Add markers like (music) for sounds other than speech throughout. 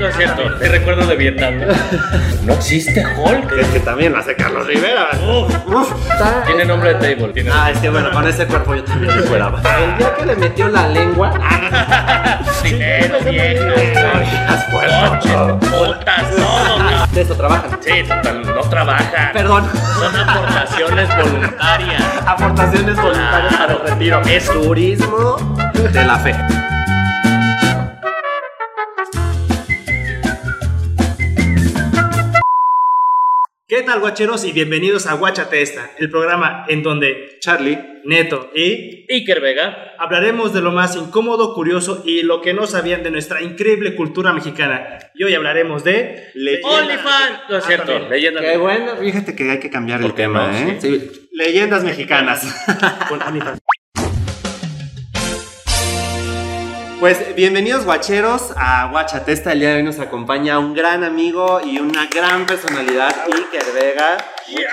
no es cierto. Te recuerdo de Vietnam. No existe Hulk. Es que también lo hace Carlos Rivera. Está- Tiene nombre de table. Tiene Ah, es que bueno, con ese cuerpo yo también me fuera. (laughs) El día que le metió la lengua. dinero, viejas, coches, botas, todo. De eso trabajan. Sí, total, no trabaja. Perdón. Son aportaciones voluntarias. Aportaciones voluntarias para el retiro. Es turismo de la fe. Tal, guacheros? Y bienvenidos a Guachate Esta, el programa en donde Charlie, Neto y Iker Vega. hablaremos de lo más incómodo, curioso y lo que no sabían de nuestra increíble cultura mexicana. Y hoy hablaremos de OnlyFans. No es Ah, cierto. también. Leyenda. Qué bueno, fíjate que hay que cambiar el ¿Por qué tema, no? ¿eh? Sí. Leyendas mexicanas. con OnlyFans. Pues bienvenidos guacheros a Guachatesta. El día de hoy nos acompaña un gran amigo y una gran personalidad, Iker Vega. Muchas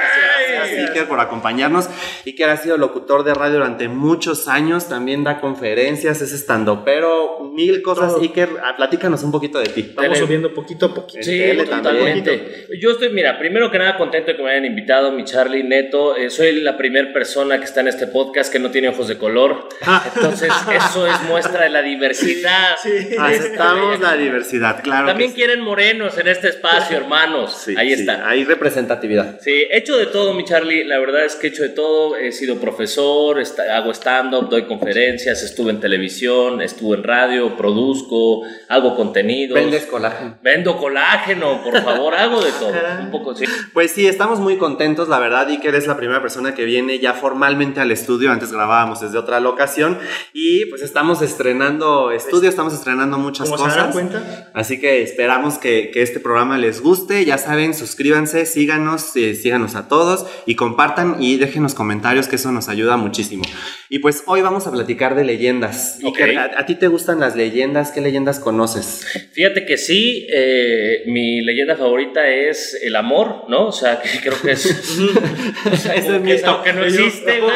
gracias, Iker, por acompañarnos. Iker ha sido locutor de radio durante muchos años, también da conferencias, es estando, pero mil cosas. Todo. Iker, ah, platícanos un poquito de ti. Estamos subiendo poquito a poquito. Sí, totalmente. Yo estoy, mira, primero que nada contento de que me hayan invitado, mi Charlie Neto. Eh, soy la primera persona que está en este podcast que no tiene ojos de color. Entonces, eso es muestra de la diversidad. Aceptamos la diversidad, claro. También que sí. quieren morenos en este espacio, hermanos. Sí, Ahí sí, está. Hay representatividad. Sí, he hecho de todo, mi Charlie. La verdad es que he hecho de todo. He sido profesor, est- hago stand-up, doy conferencias, estuve en televisión, estuve en radio, produzco, hago contenidos. Vendes colágeno. Vendo colágeno, por favor, hago de todo. Un poco, sí. Pues sí, estamos muy contentos, la verdad, Iker es la primera persona que viene ya formalmente al estudio, antes grabábamos desde otra locación y pues estamos estrenando estudio, estamos estrenando muchas Como se darán cosas. cuenta, Así que esperamos que, que este programa les guste, ya saben, suscríbanse, síganos, eh, síganos a todos y compartan y déjenos comentarios que eso nos ayuda muchísimo. Y pues hoy vamos a platicar de leyendas. ¿a, a ti te gustan las leyendas? ¿Qué leyendas conoces? Fíjate que sí, eh, mi leyenda favorita es el amor, ¿no? O sea, que creo que es. (laughs) o sea, es algo que no existe, güey.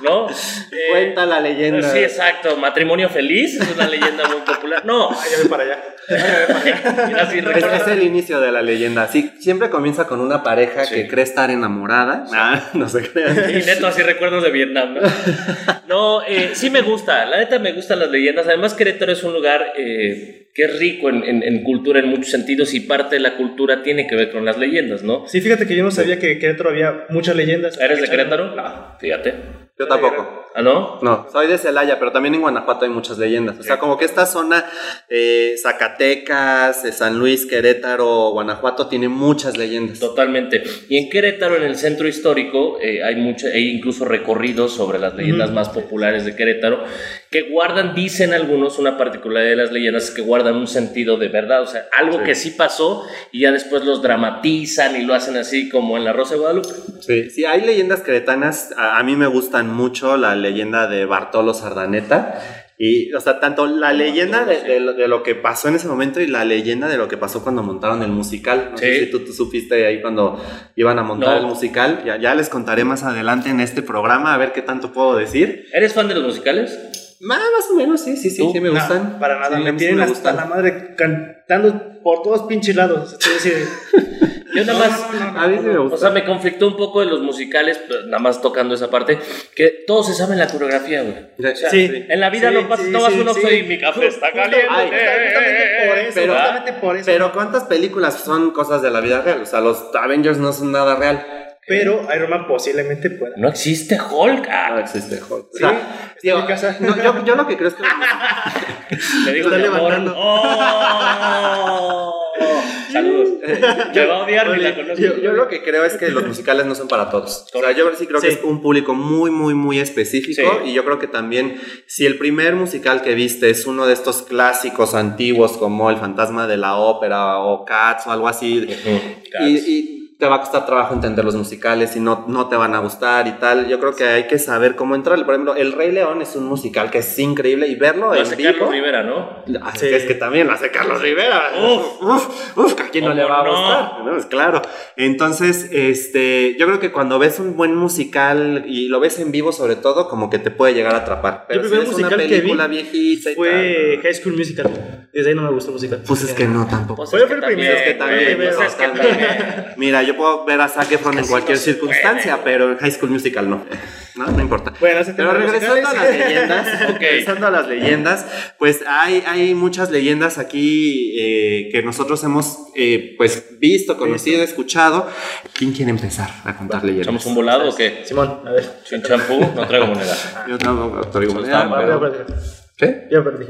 ¿No? Eh, Cuenta la leyenda. Sí, exacto. Matrimonio feliz es una leyenda muy popular. No, ah, ya voy para allá. (laughs) mira, (laughs) sí, Es, recuerda- es el inicio de la leyenda. Sí, siempre comienza con una pareja Sí. que cree estar enamorada. Ah, (laughs) no se crean. Y neto, así recuerdos de Vietnam, ¿no? (laughs) No, eh, sí me gusta, la neta me gustan las leyendas. Además, Querétaro es un lugar eh, que es rico en, en- en cultura en muchos sentidos y parte de la cultura tiene que ver con las leyendas, ¿no? Sí, fíjate que yo no sabía que en Querétaro había muchas leyendas. ¿Eres de Querétaro? No. Fíjate. Yo tampoco. ¿Ah, no? No, soy de Celaya, pero también en Guanajuato hay muchas leyendas. O sea, como que esta zona, eh, Zacatecas, eh, San Luis, Querétaro, Guanajuato, tiene muchas leyendas. Totalmente. Y en Querétaro, en el centro histórico, eh, hay, mucho, hay incluso recorridos sobre las leyendas más populares de Querétaro que guardan, dicen algunos, una particularidad de las leyendas es que guardan un sentido de verdad, o sea, algo Sí. que sí pasó y ya después los dramatizan y lo hacen así como en La Rosa de Guadalupe. Sí, sí, hay leyendas queretanas. A, a mí me gustan mucho la leyenda de Bartolo Sardaneta. Y, o sea, tanto la leyenda de, de lo, de lo que pasó en ese momento y la leyenda de lo que pasó cuando montaron el musical. No sé Sí. si tú, tú supiste ahí cuando iban a montar No. el musical. Ya, ya les contaré más adelante en este programa a ver qué tanto puedo decir. ¿Eres fan de los musicales? Más, más o menos, sí, sí, sí, ¿Tú? sí me No, gustan. para nada, Sí, me sí tienen me hasta gustan. la madre cantando por todos pinches lados. Es decir, (laughs) Yo nada No, más... no, no, no, A mí sí me O gusta. sea, me conflictó un poco de los musicales, pero nada más tocando esa parte, que todos se saben la coreografía, güey. Sí. En la vida Sí, no, pasa, sí, no vas sí, uno sí. y mi café está caliente. Ay, justamente por eso, Pero- justamente por eso. Pero ¿cuántas películas son cosas de la vida real? O sea, los Avengers no son nada real. Pero Iron Man posiblemente pueda. No existe Hulk. ah. No existe Hulk. O Sí, en digo, no, yo, yo lo que creo es que... (laughs) Le digo Está levantando. ¡Oh! (laughs) Saludos. Me va a odiar ni la conozco. Yo, yo lo que creo es que los musicales no son para todos. O sea, yo sí creo que es un público muy, muy, muy específico. Sí. Y yo creo que también, si el primer musical que viste es uno de estos clásicos antiguos como El Fantasma de la Ópera o Cats o algo así, y te va a costar trabajo entender los musicales y no, no te van a gustar y tal. Yo creo que hay que saber cómo entrarle. Por ejemplo, El Rey León es un musical que es increíble y verlo Lo en hace vivo. Carlos Rivera, ¿no? Ah, Sí. Es que también lo hace Carlos Rivera. Uf, uf, uf, ¿a quién no le va a gustar? No, es claro. Entonces, este, yo creo que cuando ves un buen musical y lo ves en vivo, sobre todo, como que te puede llegar a atrapar. Pero el si una musical que vi película viejita y Fue tal, High School Musical. Desde ahí no me gustó el musical. pues es que no tampoco. Pues Fue que el primero, es que también, pues es que también. también. Mira, yo puedo ver a Zac Efron en cualquier no circunstancia, pero en High School Musical no. (laughs) No, no importa. Bueno, Pero regresando a las leyendas, (laughs) regresando a las leyendas, pues hay, hay muchas leyendas aquí eh, que nosotros hemos eh, pues visto, conocido, escuchado. ¿Quién quiere empezar a contar leyendas? ¿Echamos un volado o qué? Simón, a ver. Sin champú, no traigo moneda. (laughs) Yo tampoco traigo moneda, ya perdí. ¿Qué? Ya perdí.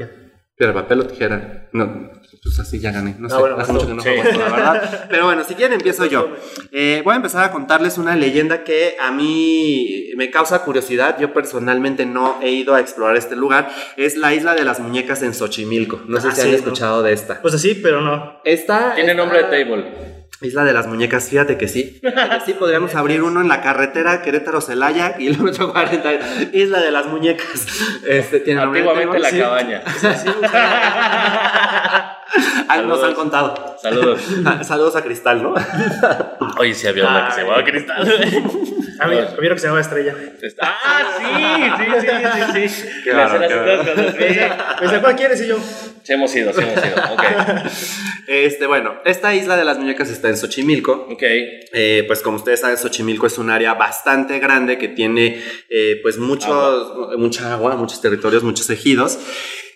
Piedra, papel o tijera. No, pues así ya gané. No sé, Ah, bueno, hace mucho que no Sí. juego esto, la verdad. (laughs) Pero bueno, si quieren empiezo yo. Eh, voy a empezar a contarles una leyenda que a mí me causa curiosidad. Yo personalmente no he ido a explorar este lugar. Es la isla de las muñecas en Xochimilco. No sé Ah, si sí, han no. escuchado de esta. Pues así, pero no. Esta Tiene esta- nombre de table. Isla de las Muñecas, fíjate que sí. (laughs) Sí, podríamos abrir uno en la carretera Querétaro-Celaya, kilómetro 40. Isla de las Muñecas. Este, tiene Antiguamente la cabaña. Ah, nos han contado. Saludos. (laughs) Saludos a Cristal, ¿no? Oye, sí había una que se llamaba Cristal. (laughs) Había, que se llamaba Estrella. Ah, sí, sí, sí, sí, sí. Qué sí. Me dice, ¿cuál quieres? Y yo, Sí hemos ido, sí hemos ido. Ok. Este, bueno, esta isla de las muñecas está en Xochimilco. Ok. Eh, pues como ustedes saben, Xochimilco es un área bastante grande que tiene eh, pues muchos, mucha agua, muchos territorios, muchos ejidos.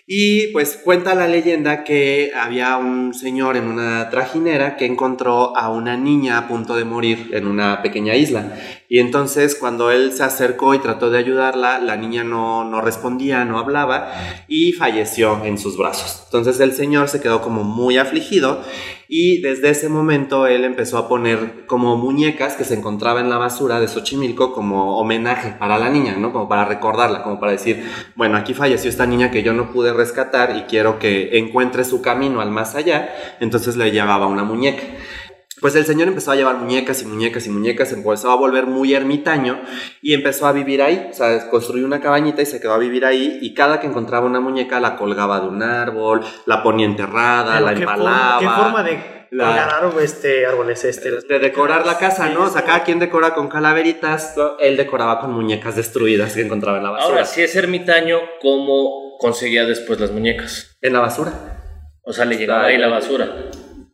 Y pues cuenta la leyenda que había un señor en una trajinera que encontró a una niña a punto de morir en una pequeña isla. Y entonces cuando él se acercó y trató de ayudarla, la niña no, no respondía, no hablaba y falleció en sus brazos. Entonces el señor se quedó como muy afligido y desde ese momento él empezó a poner como muñecas que se encontraba en la basura de Xochimilco como homenaje para la niña, ¿no? Como para recordarla, como para decir, bueno, aquí falleció esta niña que yo no pude rescatar y quiero que encuentre su camino al más allá, entonces le llevaba una muñeca. Pues el señor empezó a llevar muñecas y muñecas y muñecas, empezó a volver muy ermitaño y empezó a vivir ahí. O sea, construyó una cabañita y se quedó a vivir ahí y cada que encontraba una muñeca la colgaba de un árbol, la ponía enterrada, pero la ¿qué, empalaba. forma, ¿qué forma de La- colgar árbol- este, árboles? Este, de decorar la casa, ¿no? O sea, cada quien decora con calaveritas, él decoraba con muñecas destruidas que encontraba en la basura. Ahora, si es ermitaño, ¿cómo conseguía después las muñecas? En la basura. O sea, le llegaba ahí la basura.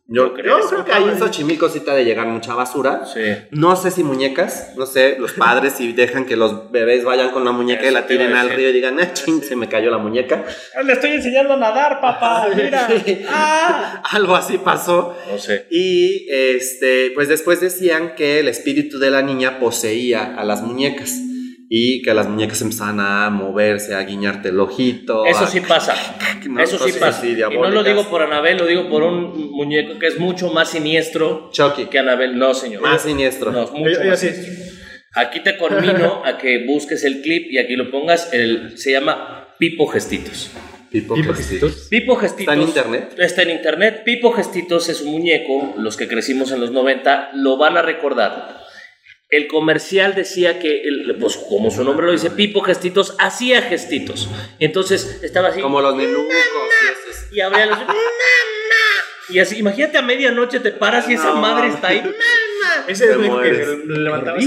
Yo, ¿No crees? yo creo que ahí en Xochimilco sí te ha de llegar mucha basura. Sí. No sé si muñecas, no sé, los padres si dejan que los bebés vayan con la muñeca y la tiren al río y digan, ah, ching, se me cayó la muñeca. Le estoy enseñando a nadar, papá. (laughs) Mira. Ah. (laughs) Algo así pasó. No sé. Y este, pues después decían que el espíritu de la niña poseía a las muñecas y que las muñecas empezaban a moverse, a guiñarte el ojito. Eso a- sí pasa. (laughs) No, Eso sí pasa. y no lo digo por Anabel, lo digo por un muñeco que es mucho más siniestro Chucky. que Anabel. No, señor. Más siniestro. No, es mucho Yo- yo más sí. siniestro. Aquí te conmino (laughs) a que busques el clip y aquí lo pongas. El, se llama Pipo Gestitos. Pipo Pipo Gestitos. Pipo Gestitos. ¿Está en internet? Está en internet. Pipo Gestitos es un muñeco. Los que crecimos en los 90 lo van a recordar. El comercial decía que, el- pues como su nombre lo dice, Pipo Gestitos hacía gestitos. Entonces estaba así. Como los nenucos. y. Y abría los. Y así, imagínate a medianoche te paras y esa madre está ahí. Ese es el que levantaba.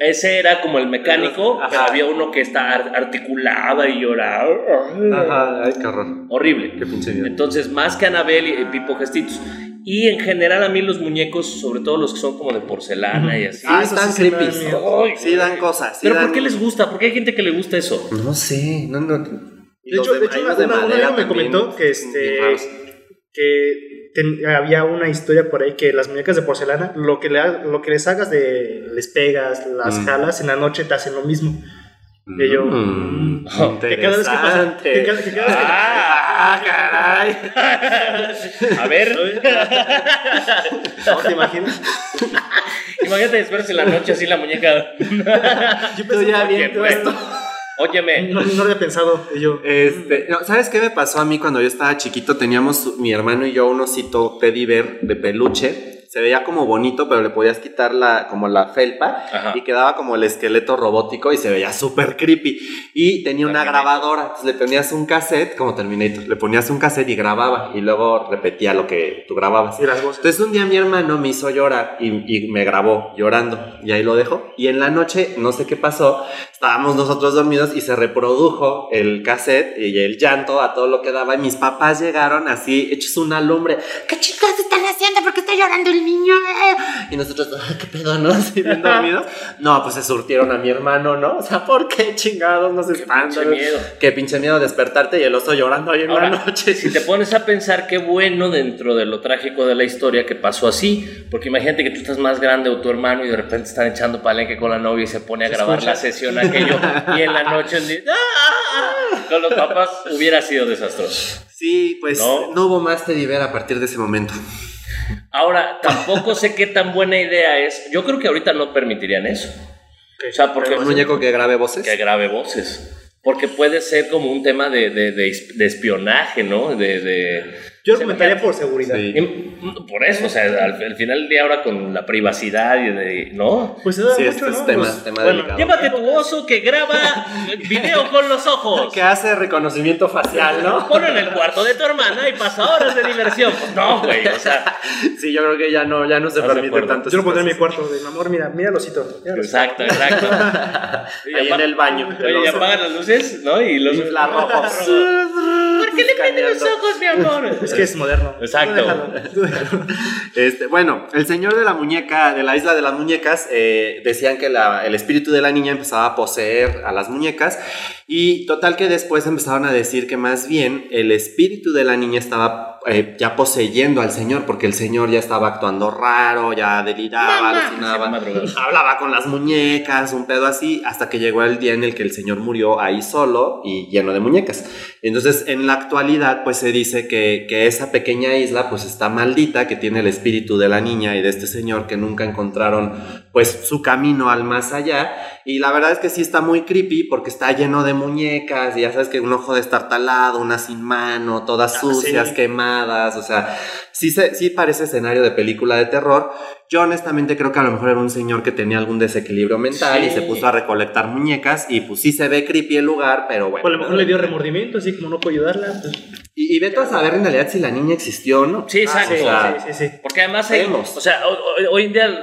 Ese era como el mecánico, Ajá. pero había uno que está ar- articulaba y lloraba. Ajá, ay, qué horror. Horrible. Qué pinche vida. Entonces, más que Anabel y Pipo Gestitos. Y en general a mí los muñecos, sobre todo los que son como de porcelana y así. Ah, están sí creepy. Sí dan cosas. sí Pero dan- ¿por qué les gusta? ¿Por qué hay gente que le gusta eso? No sé, no, no. De hecho, de hecho una, de una- un madera amigo me comentó que, este, que ten- había una historia por ahí que las muñecas de porcelana, lo que, le, lo que les hagas de, les pegas, las Mm. jalas, en la noche te hacen lo mismo. Que yo- Mm, Que cada vez que pasa, que cada, que cada vez que- Ah, caray. (laughs) A ver, ¿No te imaginas? imagínate después en la noche así la muñeca. (laughs) Yo pensé, ya bien pues, puesto. Óyeme, no, no había pensado. Yo, Este, no, ¿sabes qué me pasó a mí cuando yo estaba chiquito? Teníamos mi hermano y yo un osito teddy bear de peluche se veía como bonito, pero le podías quitar la, como la felpa Ajá. y quedaba como el esqueleto robótico y se veía súper creepy. Y tenía una Terminator. grabadora, entonces le ponías un cassette, como Terminator, le ponías un cassette y grababa y luego repetía lo que tú grababas. Y las voces. Entonces un día mi hermano me hizo llorar y, y me grabó llorando y ahí lo dejó. Y en la noche, no sé qué pasó, estábamos nosotros dormidos y se reprodujo el cassette y el llanto a todo lo que daba y mis papás llegaron así hechos una lumbre. ¿Qué chicos están haciendo? ¿Por qué está llorando el niño? Y nosotros, "Ah, ¿qué pedo, no? (laughs) Así bien dormidos. No, pues se surtieron a mi hermano, ¿no? O sea, ¿por qué chingados nos espantan? pinche miedo. Qué pinche miedo despertarte y el oso llorando ahí en Ahora, la noche. si te pones a pensar qué bueno dentro de lo trágico de la historia que pasó así, porque imagínate que tú estás más grande o tu hermano y de repente están echando palenque con la novia y se pone a grabar escucha. la sesión aquello y en la noche el día- ¡Ah! con los papás hubiera sido desastroso. Sí, pues No. no, hubo más Teddy Bear a partir de ese momento. Ahora, tampoco sé qué tan buena idea es. Yo creo que ahorita no permitirían eso. O sea, porque Un muñeco que grabe voces. que grabe voces. Porque puede ser como un tema de, de, de, de espionaje, ¿no? De, de, Yo argumentaría por seguridad. Sí. Im- Por eso, o sea, al, al final del día ahora con la privacidad y de, ¿no? Pues se da Sí, mucho, este es ¿no? tema- Pues, tema bueno, delicado. Llévate tu oso que graba (laughs) video con los ojos. Que hace reconocimiento facial, ¿no? (laughs) Ponlo en el cuarto de tu hermana y pasa horas de diversión. Pues (laughs) no, güey, o sea, Sí, yo creo que ya no, ya no se ¿Estás de permite tanto. Yo lo pondré en mi cuarto, de mi amor, mira, mira el osito. mira el osito. exacto, exacto. Y Ahí en el baño. Oye, y apagan las luces, ¿no? Y los Infrarrojos. ¿Por qué le prenden los ojos, mi amor? (laughs) Es que es moderno. Exacto. Tú déjalo, tú déjalo. Este, bueno, el señor de la muñeca, de la isla de las muñecas, eh, decían que la- el espíritu de la niña empezaba a poseer a las muñecas y total que después empezaron a decir que más bien el espíritu de la niña estaba eh, ya poseyendo al señor porque el señor ya estaba actuando raro, ya deliraba, alucinaba. Hablaba con las muñecas, un pedo así, hasta que llegó el día en el que el señor murió ahí solo y lleno de muñecas. Entonces, en la actualidad, pues se dice que, que esa pequeña isla, pues está maldita, que tiene el espíritu de la niña y de este señor que nunca encontraron, pues, su camino al más allá. Y la verdad es que sí está muy creepy porque está lleno de muñecas y ya sabes que un ojo destartalado, una sin mano, todas Ah, sucias, sí. quemadas, o sea, sí, se, sí parece escenario de película de terror. Yo honestamente creo que a lo mejor era un señor que tenía algún desequilibrio mental y Sí. se puso a recolectar muñecas y pues sí se ve creepy el lugar, pero bueno. Pues a lo mejor le dio remordimiento, así como no puedo ayudarla. pues, Y, y vete a saber en realidad si la niña existió o no. Sí, exacto. o sea, sí, sí, sí. Porque además hay, o sea, hoy en día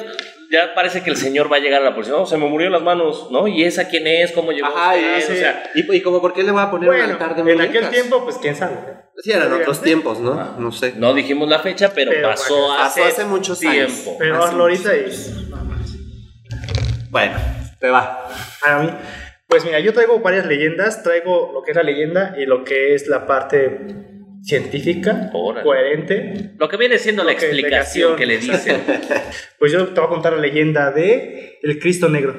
ya parece que el señor va a llegar a la policía, no, se me murió las manos, ¿no? ¿Y esa quién es? ¿Cómo llegó Ajá, usted? y, sí. O sea, y, y como por qué le voy a poner un Bueno, altar de en muñecas. aquel tiempo, pues quién sabe. Sí, eran otros tiempos, ¿no? No sé. no dijimos la fecha, pero, Pero pasó, bueno, hace, pasó hace muchos años. tiempo. Pero hazlo ahorita y. Bueno, te va. A mí. Pues mira, yo traigo varias leyendas. Traigo lo que es la leyenda y lo que es la parte científica, Órale. coherente. Lo que viene siendo la explicación que le dicen. (laughs) Pues yo te voy a contar la leyenda de el Cristo Negro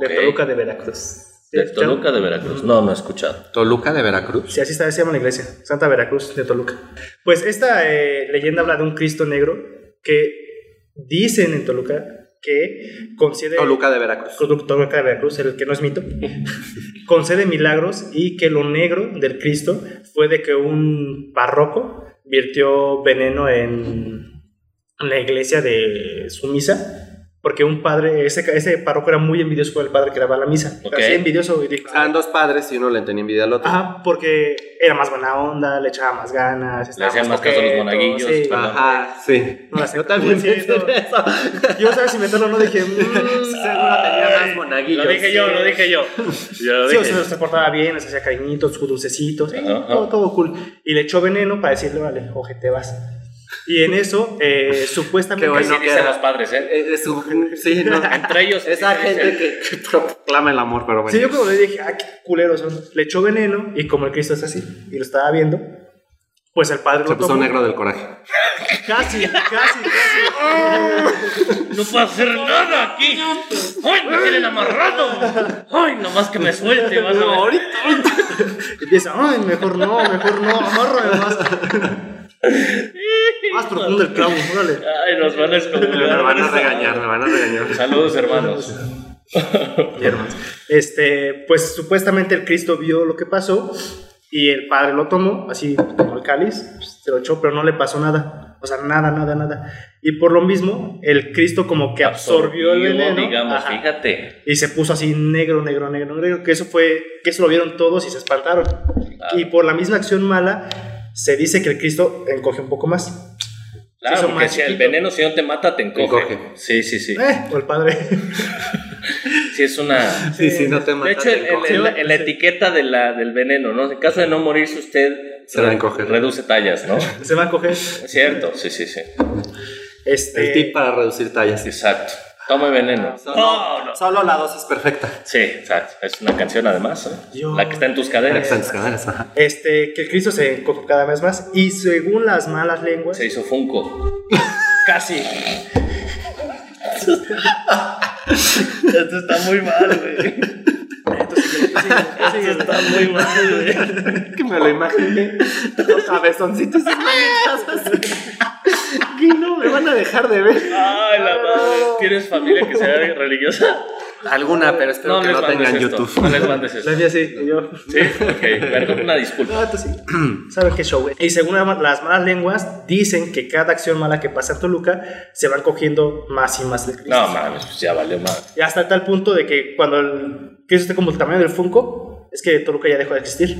de Toluca de Veracruz. De Toluca de Veracruz. No, no he escuchado. Toluca de Veracruz. Sí, así está, se llama la iglesia, Santa Veracruz de Toluca. Pues esta eh, leyenda habla de un Cristo negro que dicen en Toluca que concede... Toluca de Veracruz. Toluca de Veracruz, el que no es mito, (laughs) concede milagros y que lo negro del Cristo fue de que un párroco virtió veneno en la iglesia de su misa. Porque un padre, ese, ese párroco era muy envidioso con el padre que daba la misa. Ok. Así envidioso y dijo, Eran dos padres y uno le tenía envidia al otro. Ajá, porque era más buena onda, le echaba más ganas. estaba hacían más caso a los monaguillos, sí. Ajá, sí. No la sé, Yo también pensé en eso. Yo sabes si meterlo o no, dije, mmm, (laughs) Seguro tenía más monaguillos. Lo dije yo, lo dije yo. (laughs) Yo lo Sí, o dije. sea, se portaba bien, les hacía cariñitos, sus dulcecitos, sí, todo, todo cool. Y le echó veneno para decirle, vale, oje, te vas. Y en eso, eh, supuestamente... Qué bueno Sí que los padres, ¿eh? Eh, es un- sí, no. (laughs) Entre ellos. Esa sí, gente que, que proclama el amor, pero bueno. Sí, yo como le dije, ah, qué culeros son. Le echó veneno y como el Cristo es así, y lo estaba viendo, pues el padre Se lo puso tomó. negro del coraje. Casi, casi, casi. No puedo hacer nada aquí. ¡Ay, me tienen amarrado! ¡Ay, nomás que me suelte! Vas a ver. Empieza, ay, mejor no, mejor no, amárrame más. (laughs) más profundo el clavo, órale. Ay, nos van a Me excomulgar. van a regañar, me van a regañar. Saludos, hermanos. Y hermanos. Este, pues supuestamente el Cristo vio lo que pasó y el padre lo tomó, así tomó el cáliz, se lo echó, pero no le pasó nada. O sea, nada, nada, nada. Y por lo mismo, el Cristo como que absorbió, el veneno. digamos, ajá, fíjate. y se puso así negro, negro, negro, negro. Que eso fue, que eso lo vieron todos y se espantaron. Claro. Y por la misma acción mala, se dice que el Cristo encoge un poco más. Claro, hizo porque más si el veneno si no te mata, te encoge. encoge. Sí, sí, sí. Eh, o el padre. (laughs) Sí, es una... Sí, sí, no te mata. De hecho, te encoge. la, la etiqueta de la, del veneno, ¿no? En caso de no morirse usted... Se (laughs) va a encoger. Reduce tallas, ¿no? se va a coger. Es cierto, sí, sí, sí. Este, El tip para reducir tallas. Exacto. Tome veneno. Solo, No, no. solo la dosis perfecta. Sí, exacto. Es una canción además, ¿eh? Yo- La que está en tus cadenas. Exacto, cadenas, ajá. este, que el Cristo se encoge cada vez más. Y según las malas lenguas, Se hizo Funko. (laughs) casi. Esto está muy mal, güey. Esto está muy mal, güey. Que me lo imaginé. Los cabezoncitos y manitas así. Que no me van a dejar de ver. Ay, la madre. ¿Tienes familia que sea religiosa? Alguna, pero espero que les no mandes tengan esto. YouTube. No les mandes esto. La mía sí, y yo. Sí, ok. Perdón, una disculpa. No, tú sí. ¿Saben qué show? Y según la- las malas lenguas, dicen que cada acción mala que pasa en Toluca se van cogiendo más y más de Cristo. No, mames, pues ya valió mal. Y hasta tal punto de que cuando el Cristo esté como el tamaño del Funko, es que Toluca ya dejó de existir.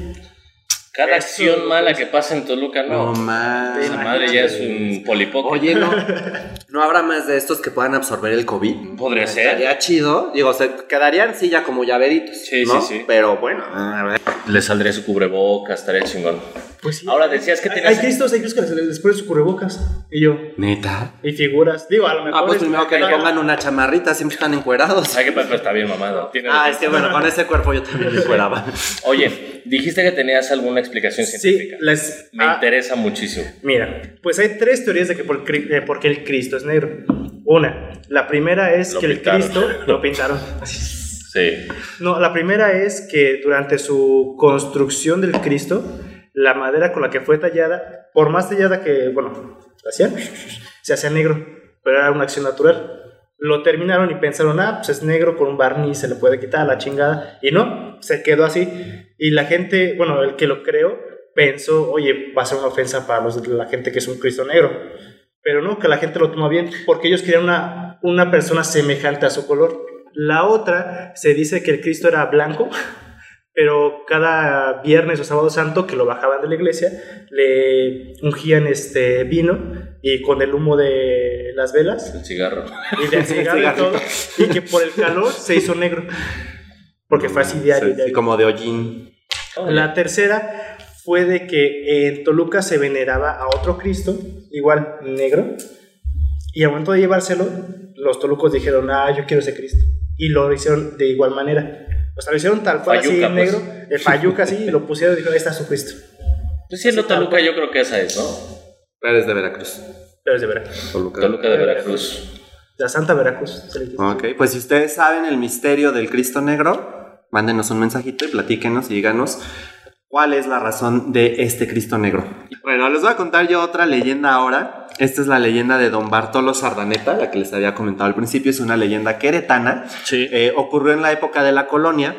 Cada Eso, acción mala que pasa en Toluca, No no. más. Esa madre ya es un polipoco. Oye, no. (laughs) ¿No habrá más de estos que puedan absorber el COVID? Podría ser. Estaría chido. Digo, se quedarían sí ya como llaveritos. Sí, ¿no? sí, sí. Pero bueno, a ver. Le saldría su cubrebocas, estaría chingón. Pues sí. Ahora decías que tenías. hay Cristos, hay Cristos que les, les ponen sus cubrebocas. Y yo. Neta. Y figuras. Digo, a lo mejor. Ah, pues es- primero que le pongan una chamarrita, siempre están encuerados. Ay, que Pepe está bien mamado. Tiene Ah, es que bueno, con ese cuerpo yo también me fueraba. (laughs) Oye, dijiste que tenías alguna explicación Sí, científica. les. Me ah, interesa muchísimo. Mira, pues hay tres teorías de que por, cri- de por qué el Cristo es negro. Una, la primera es Lo que pintaron. el Cristo (laughs) lo pintaron. Sí. No, la primera es que durante su construcción del Cristo, la madera con la que fue tallada, por más tallada que, bueno, hacían, se hacía negro, pero era una acción natural. Lo terminaron y pensaron, ah, pues es negro con un barniz, se le puede quitar la chingada. Y no, se quedó así. Y la gente, bueno, el que lo creó, pensó, oye, va a ser una ofensa para los- la gente que es un Cristo negro. Pero no, que la gente lo toma bien, porque ellos querían una, una persona semejante a su color. La otra, se dice que el Cristo era blanco, pero cada viernes o sábado santo que lo bajaban de la iglesia, le ungían este vino y con el humo de las velas El cigarro. y del (laughs) cigarro y todo, y que por el calor se hizo negro, porque fue así diario. Sí, sí, diario. como de hollín. La tercera fue de que en Toluca se veneraba a otro Cristo, igual negro, y al momento de llevárselo, los tolucos dijeron, ah, yo quiero ese Cristo. Y lo hicieron de igual manera. O sea, lo hicieron tal cual, Fayuca, así pues. negro, el Fayuca así, y lo pusieron y dijeron, ahí está su Cristo. Pues siendo Sí, tal Toluca, yo creo que esa es, ¿no? Eres de Veracruz. Pero es de Veracruz. Toluca. Toluca de Veracruz. La Santa Veracruz. Ok, pues si ustedes saben el misterio del Cristo Negro, mándenos un mensajito y platíquenos y díganos cuál es la razón de este Cristo Negro. Bueno, les voy a contar yo otra leyenda ahora. Esta es la leyenda de Don Bartolo Sardaneta, la que les había comentado al principio. Es una leyenda queretana. Sí. Eh, ocurrió en la época de la colonia.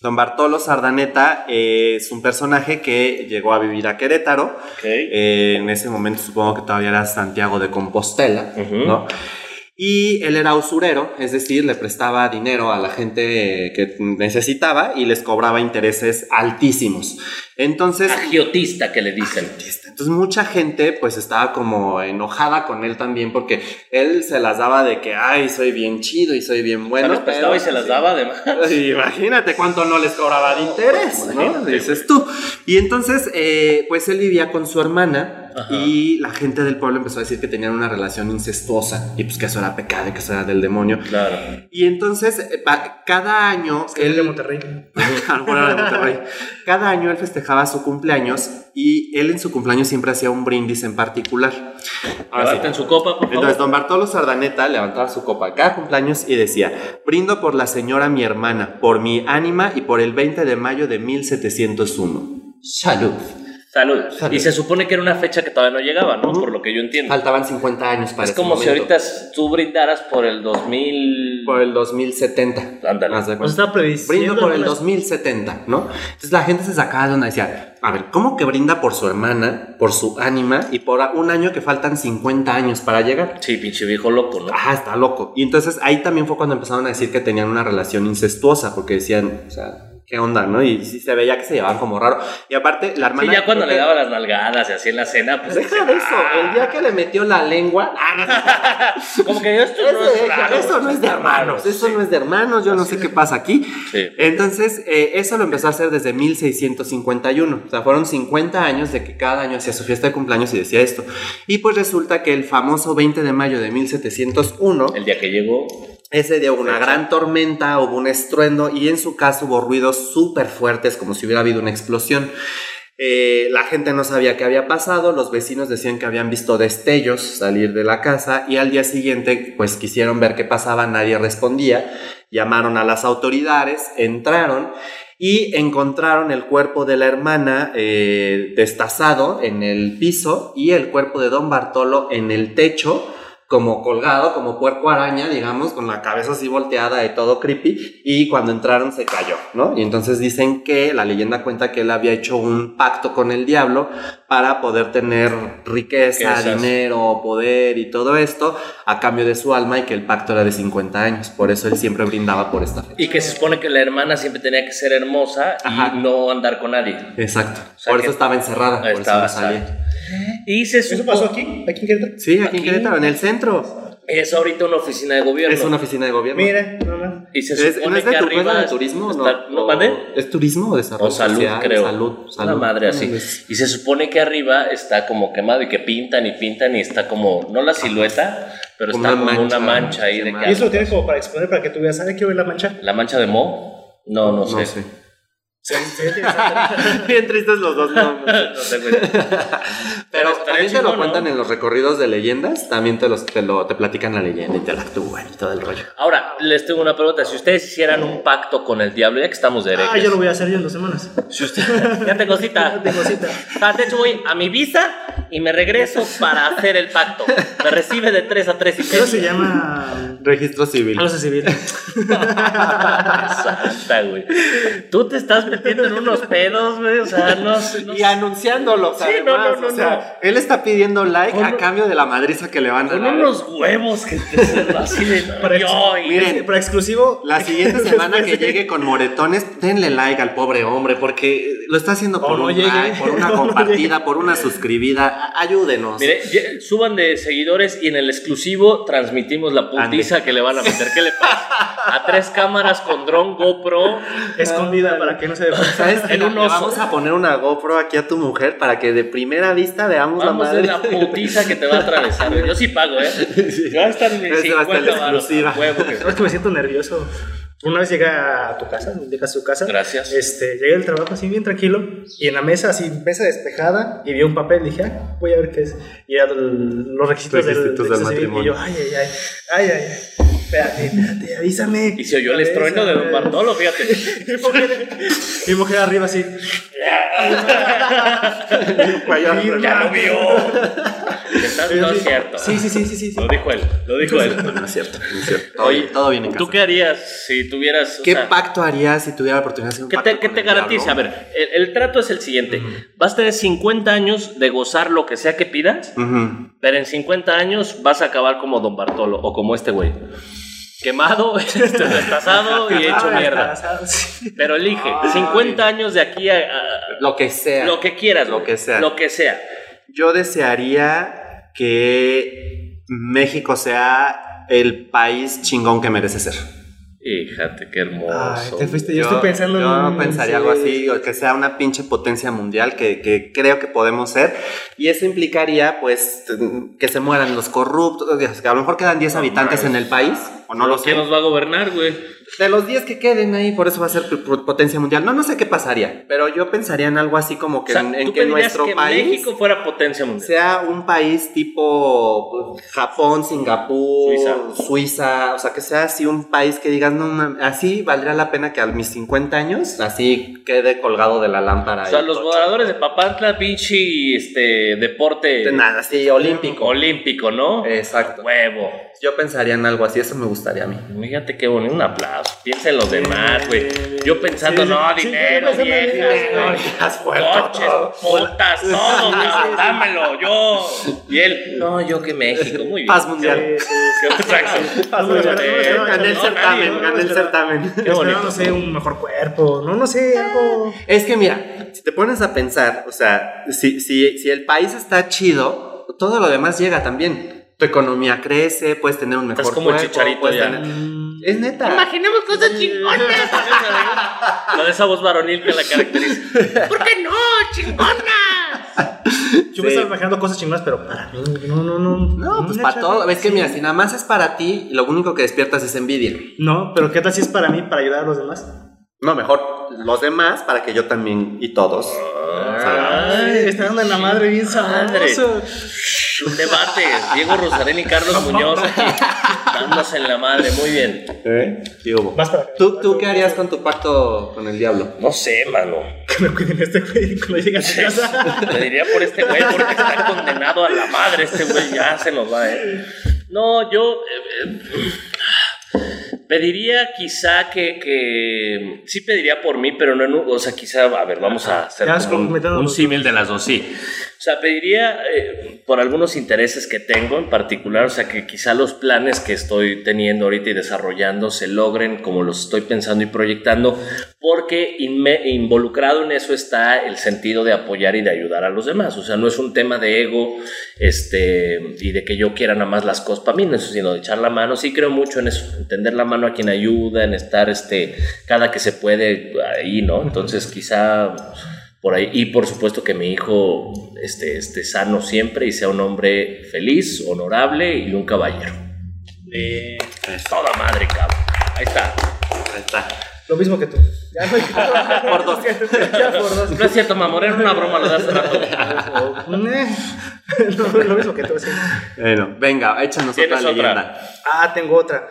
Don Bartolo Sardaneta eh, es un personaje que llegó a vivir a Querétaro. Ok. Eh, en ese momento supongo que todavía era Santiago de Compostela. ¿no? Y él era usurero, es decir, le prestaba dinero a la gente eh, que necesitaba y les cobraba intereses altísimos. Entonces, Agiotista que le dicen. entonces mucha gente pues estaba como enojada con él también porque él se las daba de que, ay, soy bien chido y soy bien bueno. les prestaba pero- y se las daba además. (laughs) Imagínate cuánto no les cobraba de interés, ¿no? Dices tú. Y entonces, eh, pues él vivía con su hermana Ajá. y la gente del pueblo empezó a decir que tenían una relación incestuosa y pues que eso era pecado y que eso era del demonio. Claro. Y entonces, eh, cada año, Que es de él, Monterrey. (laughs) Bueno, de Monterrey. cada año él festejaba su cumpleaños y él en su cumpleaños siempre hacía un brindis en particular. Ahora sí. Levanten su copa, por favor. Entonces, don Bartolo Sardaneta levantaba su copa cada cumpleaños y decía, brindo por la señora mi hermana, por mi ánima y por el 20 de mayo de 1701. Salud. Salud. Salud. Y se supone que era una fecha que todavía no llegaba, ¿no? Por lo que yo entiendo. Faltaban 50 años para es ese como si ahorita tú brindaras por el 2000. Por el 2070. Ándale. Pues está prediciendo. Brindo por el algunas- 2070, ¿no? Entonces la gente se sacaba de y decía, a ver, ¿cómo que brinda por su hermana, por su ánima y por un año que faltan 50 años para llegar? Sí, pinche viejo loco, ¿no? Ajá, está loco. Y entonces ahí también fue cuando empezaron a decir que tenían una relación incestuosa, porque decían, o sea, ¿qué onda, no? Y sí se veía que se llevaban como raro. Y aparte, la Sí, hermana... ya cuando le daba las nalgadas y así en la cena, pues. Deja de eso, el día que le metió la lengua... ah, (laughs) Como que esto no es raro. eso no es de hermanos, eso no es de hermanos, yo no sé qué pasa aquí. Sí. Entonces, eh, eso lo empezó a hacer desde 1651. O sea, fueron 50 años de que cada año hacía su fiesta de cumpleaños y decía esto. Y pues resulta que el famoso 20 de mayo de 1701, El día que llegó. Ese día hubo una gran tormenta, hubo un estruendo y en su caso hubo ruidos súper fuertes, como si hubiera habido una explosión. Eh, la gente no sabía qué había pasado, los vecinos decían que habían visto destellos salir de la casa y al día siguiente pues quisieron ver qué pasaba, nadie respondía, llamaron a las autoridades, entraron y encontraron el cuerpo de la hermana eh, destazado en el piso y el cuerpo de don Bartolo en el techo como colgado, como puerco araña, digamos, con la cabeza así volteada y todo creepy, y cuando entraron se cayó, ¿no? Y entonces dicen que la leyenda cuenta que él había hecho un pacto con el diablo para poder tener riqueza, dinero, poder y todo esto a cambio de su alma y que el pacto era de 50 años, por eso él siempre brindaba por esta fecha. Y que se supone que la hermana siempre tenía que ser hermosa Ajá. y no andar con nadie. Exacto, sea por eso estaba encerrada, por Estaba eso no salía. Y se ¿Eso pasó aquí? ¿Aquí en Querétaro? Sí, aquí, Aquí. en Querétaro, en el centro. Es ahorita una oficina de gobierno. Es una oficina de gobierno. Mira, no, no. Y se ¿Es, supone ¿No es de, que arriba ¿no es de turismo? está- no, ¿No? ¿Es turismo o desarrollo O salud, social? creo. Salud, Una salud. madre así. Y se supone que arriba está como quemado y que pintan y pintan y está como, no la silueta, pero Como está una como una mancha mancha ahí de quemada. ¿Y eso lo tienes como para exponer para que tú veas, ¿sabe qué ver la mancha? ¿La mancha de Mo? No, no, sé. No sé. Se, se ve interesante. Bien tristes los dos nombres. No tengo idea. Pero estaría también te lo cuentan ¿no? en los recorridos de leyendas, también te, los, te, lo, te platican la leyenda y te la actúan y todo el rollo. Ahora, les tengo una pregunta. Si ustedes hicieran un pacto con el diablo, ya que estamos de Ah, yo lo voy a hacer yo en dos semanas. si usted- ya tengo cita. Ya tengo cita. Ah, de hecho, voy a mi visa y me regreso para hacer el pacto. Me recibe de 3 a 3 y Eso se llama... Registro civil. Algo civil. Santa, güey. Tú te estás metiendo en unos pedos, güey. O sea, no (laughs) Y anunciándolo, Sí, no, no, no, o sea, él está pidiendo like Con- a cambio de la madriza que le van a Con dar. unos huevos que te así de. (laughs) Para Miren, Para exclusivo... La siguiente (laughs) semana que llegue con moretones, denle like al pobre hombre, porque lo está haciendo por un llegue. like, por una compartida, por una suscribida. Ayúdenos. Mire, suban de seguidores y en el exclusivo transmitimos la putiza que le van a meter. ¿Qué le pasa? A tres cámaras con dron GoPro. Escondida para que no se (laughs) vamos a poner una GoPro aquí a tu mujer para que de primera vista veamos Vamos la madre. ver la putiza que te va a atravesar. Yo sí pago, ¿eh? (laughs) Va a estar en Ese va a estar la 50 varos, exclusiva. a huevo que- Sabes que me siento nervioso. Una vez llegué a tu casa, llegas a tu casa. Gracias. Este, llegué del trabajo así bien tranquilo y en la mesa así, mesa despejada y vi un papel. Dije, ah, voy a ver qué es. Y era el- los requisitos, Requisitos del, del civil. Y matrimonio. yo, ay, ay, ay, ay, ay, ay. Espérate, espérate, avísame. Y se oyó el estruendo de Don Bartolo, fíjate. (laughs) Mi mujer, mi mujer arriba así. (laughs) ya lo vio. Estás- No es cierto. Sí, sí, sí, sí, sí. Lo dijo él, lo dijo él. No es cierto, no es cierto. Todo, Oye, todo bien en casa. ¿Tú qué harías si tuvieras... o ¿Qué sea, pacto harías si tuviera la oportunidad de hacer un ¿Qué pacto te, qué con te garantiza? A diablo? ver, el, el trato es el siguiente. Vas a tener 50 años de gozar lo que sea que pidas, Ujú. pero en 50 años vas a acabar como Don Bartolo o como este güey. Quemado, (laughs) este, destazado y hecho mierda. Pero elige, Ay. 50 años de aquí a, a- Lo que sea. lo que quieras. Lo que sea. Lo que sea. Yo desearía que México sea el país chingón que merece ser. Fíjate, qué hermoso. Ay, te fuiste. Yo, estoy pensando yo en. pensaría algo así, o que sea una pinche potencia mundial que, que creo que podemos ser. Y eso implicaría, pues, que se mueran los corruptos. Que a lo mejor quedan 10 habitantes en el país, o no lo sé. ¿Quién nos va a gobernar, güey? De los 10 que queden ahí, por eso va a ser potencia mundial. No, no sé qué pasaría, pero yo pensaría en algo así como que O sea, en, en ¿tú que nuestro que país México fuera potencia mundial. sea un país tipo pues, Japón, Singapur, Suiza. Suiza. o sea, que sea así un país que digas, no, así valdría la pena que a mis 50 años, así quede colgado de la lámpara. O sea, los tocho. voladores de Papantla, pinche este, deporte De nada, sí, olímpico. olímpico, ¿no? Exacto. Huevo. Yo pensaría en algo así, eso me gustaría a mí. Fíjate qué bonito, un aplauso. Piensa en los demás, güey. Yo pensando, Sí, sí, no, sí, dinero, en viejas, güey. coches, todo. putas, todo, cabrón, dámelo, yo. Y él, no, yo que México, muy bien. Paz mundial. Sí, sí. No no. Gané el No, certamen, no, gané el no, certamen. Qué bonito. no sé, un mejor cuerpo. No, no sé, algo. Es que mira, si te pones a pensar, o sea, si, si, si el país está chido, todo lo demás llega también. Tu economía crece, puedes tener un mejor Estás como cuerpo, chicharito ya. tener- Es neta. Imaginemos cosas chingonas. (laughs) La de esa voz varonil que la caracteriza. (laughs) ¿Por qué no? ¡Chingona! Yo me estaba imaginando cosas chingonas, pero para mí, no, no, no. No, pues Una para todo. Es que sí. mira, si nada más es para ti, lo único que despiertas es envidia. No, pero ¿qué tal si es para mí, para ayudar a los demás? No, mejor los demás para que yo también y todos. Ay, está dando en la madre bien Madre. sabroso. Un debate. Diego Rosarén y Carlos Muñoz aquí dándose en la madre. Muy bien. ¿Eh? Acá. ¿Tú, ¿Tú qué harías con tu pacto con el diablo? No sé, mano. Que me cuiden este güey cuando llegue a su casa. Te diría por este güey, porque está condenado a la madre. Este güey ya se nos va, ¿eh? No, yo. eh, eh, pediría quizá que, que. Sí, pediría por mí, pero no en un. O sea, quizá. A ver, vamos a hacer un, un símil de las dos, sí. O sea, pediría eh, por algunos intereses que tengo en particular, o sea, que quizá los planes que estoy teniendo ahorita y desarrollando se logren como los estoy pensando y proyectando, porque involucrado en eso está el sentido de apoyar y de ayudar a los demás. O sea, no es un tema de ego este, y de que yo quiera nada más las cosas para mí, no, sino de echar la mano. Sí creo mucho en eso, en tender la mano a quien ayuda, en estar este, cada que se puede ahí, ¿no? Entonces quizá por ahí. Y por supuesto que mi hijo esté, esté sano siempre y sea un hombre feliz, honorable y un caballero. Eh, Toda madre, cabrón. Ahí está. Ahí está. lo mismo que tú. Ya, (laughs) Por dos. Ya por dos. No es cierto, mamor, era una broma lo de hace rato. (laughs) No, lo mismo que tú. sí. Bueno, venga, échanos otra ¿Tienes otra? leyenda. Ah, tengo otra.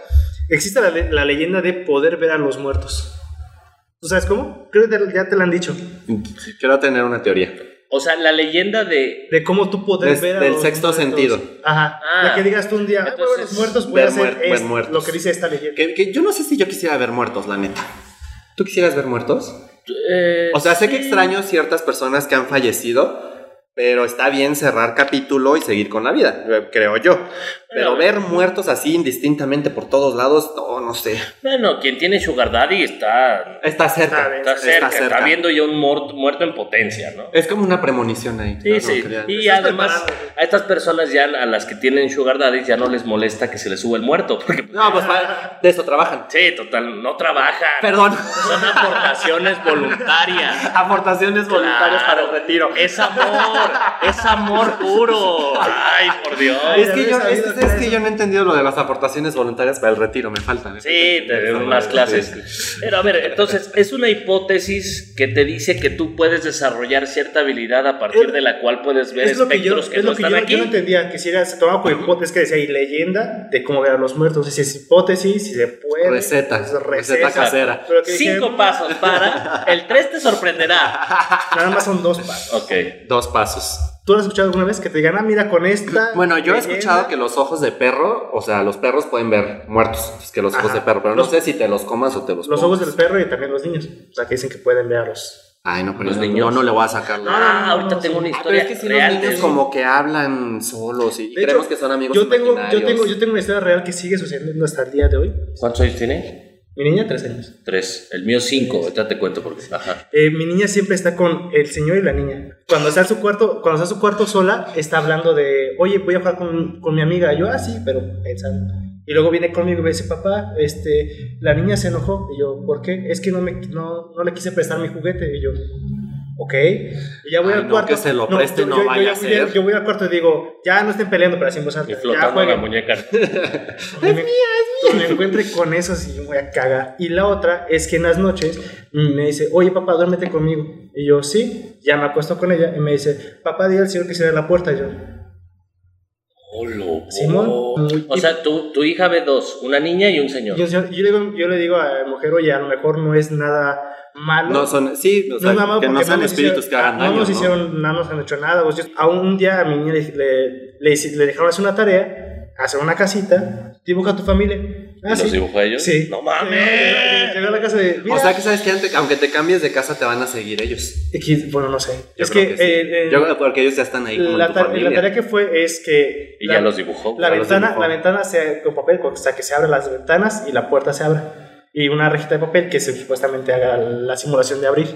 Existe la, la leyenda de poder ver a los muertos. ¿Tú sabes cómo? Creo que te- ya te la han dicho. Quiero tener una teoría. O sea, la leyenda de. De cómo tú poder Des- ver a del los sexto muertos. sentido. Ajá. Ah. de que digas tú un día, "Ay, voy a ver Entonces, los muertos, puede ver ser muer- ver es- muertos. lo que dice esta leyenda. Que, que yo no sé si yo quisiera ver muertos, la neta. ¿Tú quisieras ver muertos? eh, O sea, sé que extraño ciertas personas que han fallecido, pero está bien cerrar capítulo y seguir con la vida, eh, creo yo. Pero ver muertos así indistintamente por todos lados, no, no sé. Bueno, quien tiene Sugar Daddy está. Está cerca. Está bien, Está cerca, está, cerca. viendo ya un muerto, muerto en potencia, ¿no? Es como una premonición ahí. Sí, ¿no? sí. No, Y además, preparado. a estas personas ya, a las que tienen Sugar Daddy, ya no les molesta que se les suba el muerto. Porque, No, pues de eso trabajan. sí, total, no trabajan. Perdón. Son aportaciones voluntarias. (laughs) Aportaciones voluntarias para el retiro. Es amor, es amor puro. Ay, por Dios. Es que, yo, es, es que no he entendido lo de las aportaciones voluntarias para el retiro, me falta. Sí, te unas clases. Pero a ver, entonces, es una hipótesis que te dice que tú puedes desarrollar cierta habilidad a partir de la cual puedes ver Es lo que yo, espectros que, es no lo que están yo, aquí. yo no entendía que si era, se tomaba como hipótesis que decía y leyenda de cómo ver a los muertos. Si es hipótesis, si se puede. Receta, pues, receta casera. Dije, Cinco pasos para. El 3 te sorprenderá. (laughs) Nada más son dos pasos. Ok. Dos pasos. ¿Tú lo has escuchado alguna vez que te digan, ah, mira, con esta. Bueno, yo he leyenda- escuchado que los ojos de perro, o sea, los perros pueden ver muertos, es que los ojos Ajá. de perro, pero Los- no sé si te los comas o te los Los comas. ojos del perro y también los niños. O sea, que dicen que pueden ver a los. Ay, no, pero Los yo, niños. yo no le voy a sacar. Ah, ahorita no, tengo una pero historia. es que si real los niños como que hablan solos y De creemos hecho, que son amigos Yo tengo, yo, tengo, yo tengo una historia real que sigue sucediendo hasta el día de hoy. ¿Cuántos años tiene? Mi niña, tres años. Tres. El mío, cinco. Ahorita te cuento por qué. Ajá. Eh, mi niña siempre está con el señor y la niña. Cuando está en su cuarto, cuando está en su cuarto sola, está hablando de, oye, voy a jugar con, con mi amiga. Y yo, ah, sí, pero pensando. Y luego viene conmigo y me dice, papá, este, la niña se enojó. Y yo, ¿por qué? Es que no, me, no, no le quise prestar mi juguete. Y yo, Ok, y ya voy Ay, al no, cuarto. que se lo preste, no yo, vaya yo- a yo- ser. yo voy al cuarto y digo, ya no estén peleando, pero así en voz alta. Y Ya flotando la jueguen. muñeca. (laughs) Cuando me, cuando me encuentre con eso, sí, voy a cagar. Y la otra es que en las noches me dice, oye papá, duérmete conmigo. Y yo, sí, ya me acuesto con ella. Y me dice, papá, dile al señor que cierre la puerta. Y yo, Hola, Simón. O sea, tu, tu hija ve dos, una niña y un señor. y yo, yo le digo, yo le digo a la mujer, oye, a lo mejor no es nada malo. No son, sí, o No sea, malo que no nos espíritus hicieron- que hagan no daño. nos ¿no? hicieron, no nos han hecho nada. pues, yo- a un día a mi niña le, le, le le dejaron hacer una tarea, hacer una casita, dibuja tu familia. Ah, ¿Y sí. los dibujó ellos? Sí. ¡No mames! Llegó- a la casa de. O sea que sabes que antes- aunque te cambies de casa te van a seguir ellos. Bueno, no sé. Yo es creo que, que sí. eh, eh, Yo creo porque ellos ya están ahí como la, en tu ta- familia. la tarea que fue es que Y la, ya los dibujó. la los ventana, dibujó. la ventana se con papel, o sea que se abren las ventanas y la puerta se abre y una rejita de papel que se, supuestamente haga la simulación de abrir.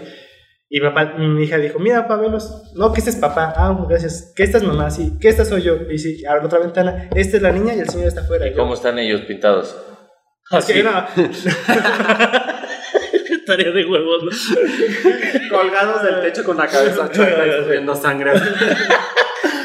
Y mi, papá- mi hija dijo, mira, papá, velos. No, que este es papá. Ah, gracias. Que esta es mamá, sí. Que esta soy yo. Y sí, abre otra ventana. Esta es la niña y el señor está afuera. ¿Y cómo están ellos pintados? (laughs) Es que no, (laughs) Estaría de huevos, ¿no? Colgados del techo con la cabeza (laughs) chueca y sangre.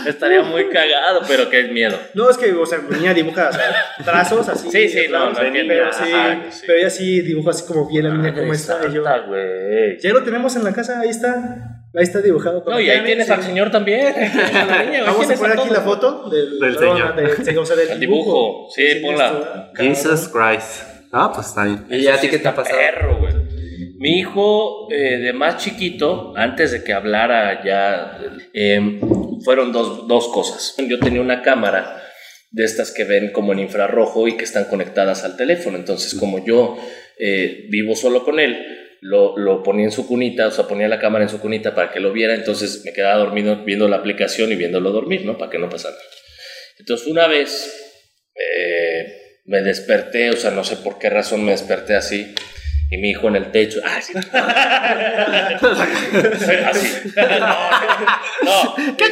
Estaría muy cagado, pero qué miedo. no, es que, o sea, mi niña dibuja o sea, trazos así. Sí, sí, no, no entiendo. Pero sí, Ajá, sí. pero ella sí dibuja así como bien la niña, cómo está. Y yo, ya lo tenemos en la casa, ahí está. Ahí está dibujado. No, y ahí tienes al señor también. (laughs) Vamos a poner aquí la foto del, Del señor. del señor, o sea, del El dibujo, sí, Sí, ponla. Jesus Christ. Ah, pues está bien. ¿Y a ti qué te ha pasado? Perro, güey. Mi hijo eh, de más chiquito, antes de que hablara ya, eh, fueron dos, dos cosas. Yo tenía una cámara de estas que ven como en infrarrojo y que están conectadas al teléfono. Entonces, como yo eh, vivo solo con él, lo, lo ponía en su cunita, o sea, ponía la cámara en su cunita para que lo viera. Entonces me quedaba dormido viendo la aplicación y viéndolo dormir, ¿no? Para que no pasara. Entonces, una vez eh, me desperté, o sea, no sé por qué razón me desperté así. Y mi hijo en el techo. Ah, sí. así. No, no. ¿Qué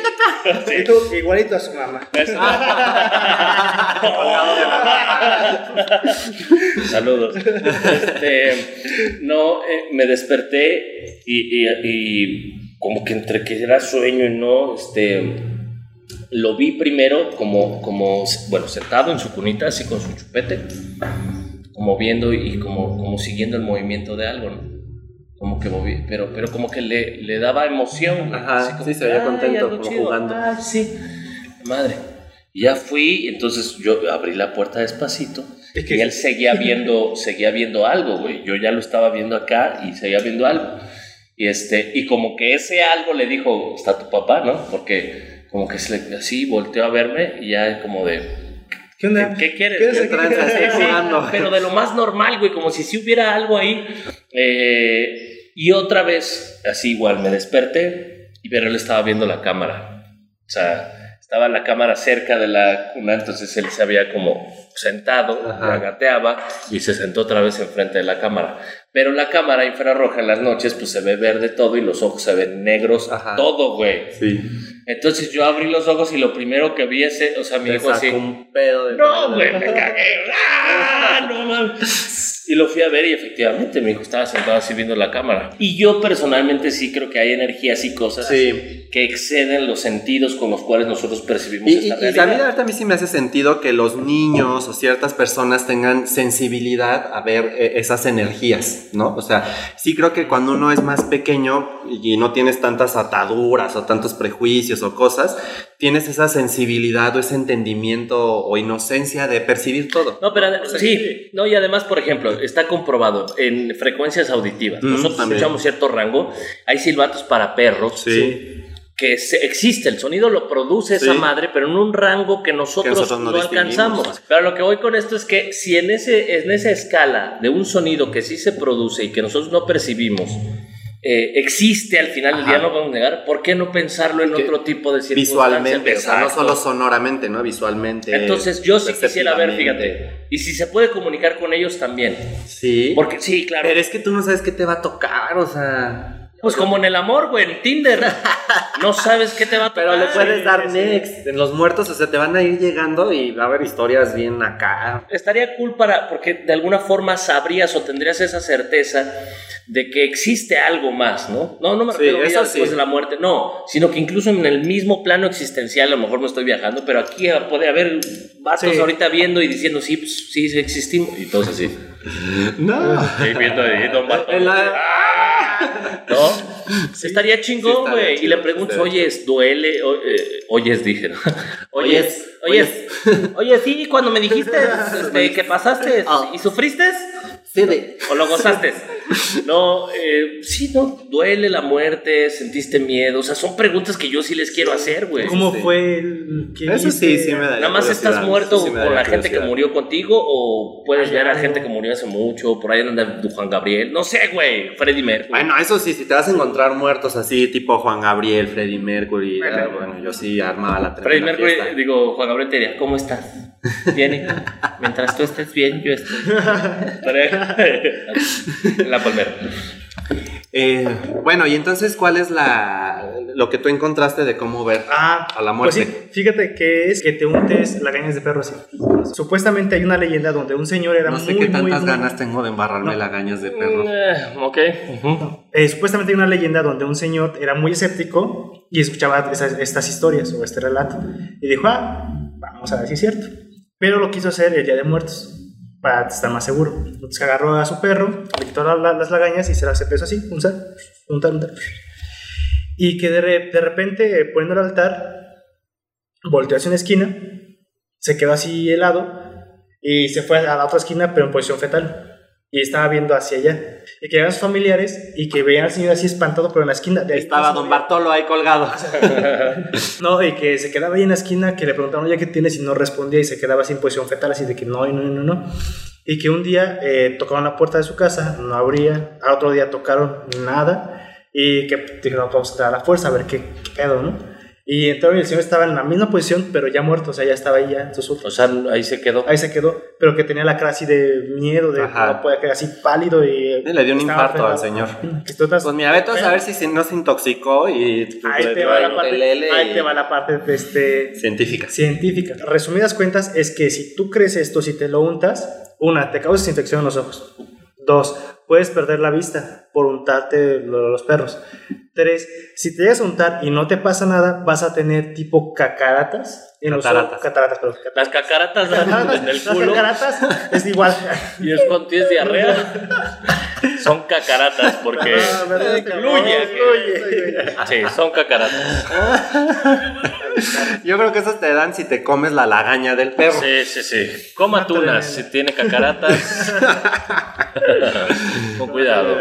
Sí. tú, igualito a su mamá. (laughs) Saludos. Este, no, eh, me desperté y, y- y como que entre que era sueño y no, este, lo vi primero como, como, bueno, sentado en su cunita, así con su chupete, como viendo y como, como siguiendo el movimiento de algo, ¿no? Como que moví, pero, pero como que le, le daba emoción. güey. Ajá, Así como sí, se veía "Ay, contento, como chido, jugando". ah, sí, madre. Y ya fui, entonces yo abrí la puerta despacito Es que- y él seguía (laughs) viendo, seguía viendo algo, güey. Yo ya lo estaba viendo acá y seguía viendo algo. Y este, y como que ese algo le dijo, está tu papá, ¿no? Porque como que se le- así volteó a verme y ya como de, ¿Qué onda? ¿qué, quieres? ¿Qué ¿Qué tranza? Sí, Estoy sí, jugando. pero de lo más normal, güey, como si si hubiera algo ahí. Eh, y otra vez, así igual, me desperté y pero él estaba viendo la cámara. O sea, estaba la cámara cerca de la cuna, entonces él se había como sentado, Ajá. agateaba y se sentó otra vez enfrente de la cámara. Pero la cámara infrarroja en las noches, pues se ve verde todo y los ojos se ven negros, Ajá. todo, güey. Sí. Entonces yo abrí los ojos y lo primero que vi ese, o sea, mi Te hijo así. un pedo de No, güey, me cagué. ¡Ah! No mames. Y lo fui a ver y efectivamente mi hijo estaba sentado así viendo la cámara. Y yo personalmente sí creo que hay energías y cosas Sí. que exceden los sentidos con los cuales nosotros percibimos Y, y, esta y realidad. también ahorita a mí sí me hace sentido que los niños o ciertas personas tengan sensibilidad a ver eh, esas energías, ¿no? O sea, sí creo que cuando uno es más pequeño y no tienes tantas ataduras o tantos prejuicios o cosas, tienes esa sensibilidad o ese entendimiento o inocencia de percibir todo. No, pero ade- sí, no, y además, por ejemplo, está comprobado en frecuencias auditivas. Mm, Nosotros también. escuchamos cierto rango, hay silbatos para perros. Sí. que se- existe, el sonido lo produce esa madre, pero en un rango que nosotros, Que nosotros no no, alcanzamos. Pero lo que voy con esto es que si en, ese, en esa escala de un sonido que sí se produce y que nosotros no percibimos, eh, existe al final del día, no podemos negar, ¿por qué no pensarlo en otro tipo de circunstancias? Visualmente, o sea, no solo sonoramente, ¿no? Visualmente. Entonces yo sí quisiera ver, fíjate, y si se puede comunicar con ellos también, Sí. porque sí, claro. Pero es que tú no sabes qué te va a tocar, o sea. Pues como en el amor, güey, en Tinder. No sabes qué te va a tocar. Pero le puedes sí, dar sí. next. En los muertos, o sea, te van a ir llegando y va a haber historias bien acá. Estaría cool para, porque de alguna forma sabrías o tendrías esa certeza de que existe algo más, ¿no? No, no me Sí, refiero a vida eso después sí. de la muerte, no, sino que incluso en el mismo plano existencial, a lo mejor me estoy viajando, pero aquí puede haber vatos Sí. ahorita viendo y diciendo, sí, pues, sí, sí existimos, y todos así. No. Sí, viendo ahí, don Vato. En la- ¿No? Estaría Sí, chingón, estaría güey. y le pregunto, oyes, duele. Eh, oyes, dije. ¿no? (laughs) Oyes, Oyes, oyes. Oye, (laughs) sí, cuando me dijiste (laughs) este, que pasaste Ah. y sufriste, Sí, de. o lo gozaste. No, eh, sí, no, duele la muerte, sentiste miedo. O sea, son preguntas que yo sí les quiero hacer, güey. ¿Cómo sí. fue el que Eso sí, sí me daría Nada más estás muerto sí con la gente que murió contigo o puedes ver a algo. gente que murió hace mucho, por ahí anda Juan Gabriel, no sé, güey, Freddie Mercury. Bueno, eso sí, si te vas a encontrar muertos así, tipo Juan Gabriel, Freddie Mercury, Bueno. ah, bueno, yo sí armaba la Freddie Mercury, fiesta. digo, Juan Gabriel te diría, ¿cómo estás? Bien. (laughs) Mientras tú estés bien, yo estoy. (laughs) (laughs) la palmera. Eh, bueno, y entonces, ¿cuál es la lo que tú encontraste de cómo ver Ah, a la pues muerte? sí, fíjate que es que te untes lagañas de perro así. Supuestamente hay una leyenda donde un señor era no sé muy, qué tantas muy, muy- ganas tengo de embarrarme No. lagañas de perro. Eh, ok. ujú. Eh, supuestamente hay una leyenda donde un señor era muy escéptico y escuchaba esas- estas historias o este relato. Y dijo, ah, vamos a ver si es cierto. Pero lo quiso hacer el Día de Muertos, para estar más seguro. Entonces agarró a su perro, le quitó la- la- las lagañas y se las empezó así, untar, untar, untar. Y que de, de repente, poniendo el altar, volteó hacia una esquina, se quedó así helado y se fue a la otra esquina, pero en posición fetal. Y estaba viendo hacia allá. Y que llegan sus familiares y que veían al señor así espantado, pero en la esquina. De Estaba don. Bartolo ahí colgado. (laughs) No, y que se quedaba ahí en la esquina, que le preguntaron, oye, ¿qué tienes? Y no respondía y se quedaba así en posición fetal, así de que no, y no, no, no. Y que un día eh, tocaron la puerta de su casa, no abría. Al otro día tocaron nada. Y que dijeron, vamos a a la fuerza a ver qué, qué pedo, ¿no? Y entonces el señor estaba en la misma posición, pero ya muerto, o sea, ya estaba ahí ya en sus O sea, ahí se quedó. Ahí se quedó, pero que tenía la cara así de miedo, de Ajá. no puede quedar así pálido y... Le dio un infarto al señor. Estás- Pues mira, vete a saber si se- no se intoxicó y Ahí te, va la parte, ahí te va la parte de este, científica. científica. Resumidas cuentas, es que si tú crees esto, si te lo untas, una, te causas infección en los ojos. Dos, puedes perder la vista por untarte lo- los perros. Tres, si te llegas a untar y no te pasa nada, vas a tener tipo cacaratas en los Cataratas. perdón. Las cacaratas Cataratas, (laughs) en el las culo cacaratas es igual. y es cuando tienes diarrea. Son cacaratas porque Ah, ¿verdad? fluye. Fluye. Sí, son cacaratas. (laughs) Yo creo que esas te dan si te comes la lagaña del perro. Sí, sí, sí. Coma tunas si tiene cacaratas. (laughs) Con cuidado.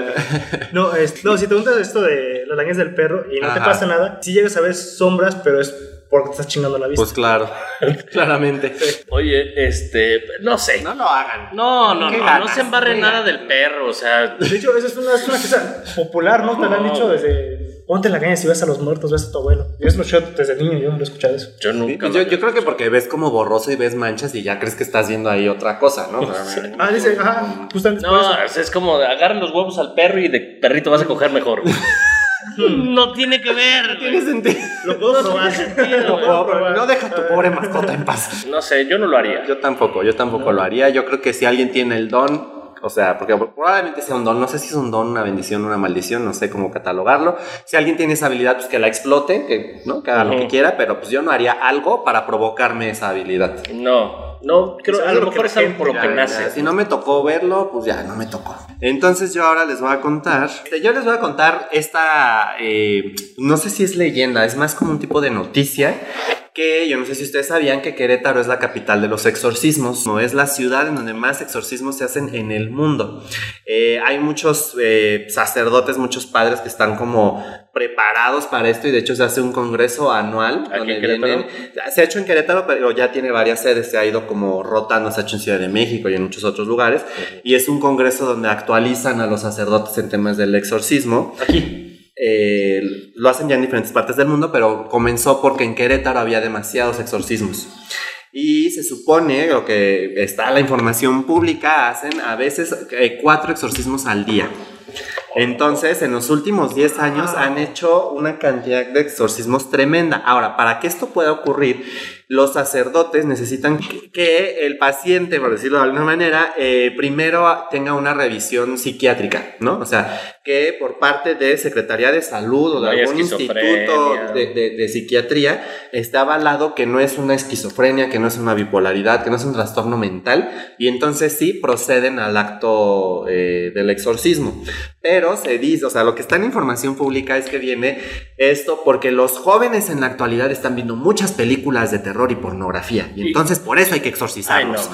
(laughs) No, es- no, si te untas esto de los daños del perro y no te pasa nada, si llegas a ver sombras, pero es porque te estás chingando la vista. Pues claro, (laughs) claramente. Oye, este, no sé. No lo hagan. No, no, ¿Qué no, no se embarre ¿Qué nada del perro, o sea, de hecho, eso es una, es una cosa popular, ¿no? Te lo han dicho desde... Ponte la caña si ves a los muertos, ves a tu abuelo. Yo lo escuché desde niño, yo no lo he escuchado eso. yo nunca. pues yo, yo creo que porque ves como borroso y ves manchas y ya crees que estás viendo ahí otra cosa, ¿no? (laughs) Ah, dice, ajá, justamente por No, eso. es, como agarran los huevos al perro y de perrito vas a coger mejor. (laughs) no tiene que ver. Tiene sentido. Lo puedo probar. No, puedo probar. No deja a tu pobre mascota en paz. No sé, yo no lo haría. Yo tampoco, yo tampoco lo haría. Yo creo que si alguien tiene el don, o sea, porque probablemente sea un don, no sé si es un don, una bendición, una maldición, no sé cómo catalogarlo. Si alguien tiene esa habilidad, pues que la explote, que, ¿no? que haga lo que quiera, pero pues yo no haría algo para provocarme esa habilidad. No, no, creo, Es a algo lo mejor es algo por lo que nace. Si no me tocó verlo, pues ya no me tocó. Entonces yo ahora les voy a contar. este, Yo les voy a contar esta. eh, no sé si es leyenda, es más como un tipo de noticia. Que yo no sé si ustedes sabían que Querétaro es la capital de los exorcismos. No es la ciudad en donde más exorcismos se hacen en el mundo. Eh, hay muchos eh, sacerdotes, muchos padres que están como preparados para esto y de hecho se hace un congreso anual se ha hecho en Querétaro, pero ya tiene varias sedes, se ha ido como rotando, se ha hecho en Ciudad de México y en muchos otros lugares. Y es un congreso donde actualizan a los sacerdotes en temas del exorcismo. Aquí. Eh, lo hacen ya en diferentes partes del mundo, pero comenzó porque en Querétaro había demasiados exorcismos. Y se supone, lo que está la información pública, hacen a veces eh, cuatro exorcismos al día. Entonces, en los últimos 10 años han hecho una cantidad de exorcismos tremenda. Ahora, para que esto pueda ocurrir, los sacerdotes necesitan que el paciente, por decirlo de alguna manera, eh, primero tenga una revisión psiquiátrica, ¿no? O sea, que por parte de Secretaría de Salud o de No algún instituto esquizofrenia. de, de- de psiquiatría está avalado que no es una esquizofrenia, que no es una bipolaridad, que no es un trastorno mental, y entonces sí proceden al acto eh, del exorcismo. Pero se dice, o sea, lo que está en información pública es que viene esto porque los jóvenes en la actualidad están viendo muchas películas de terror y pornografía, y entonces por eso hay que Ay, no, exorcizarlos.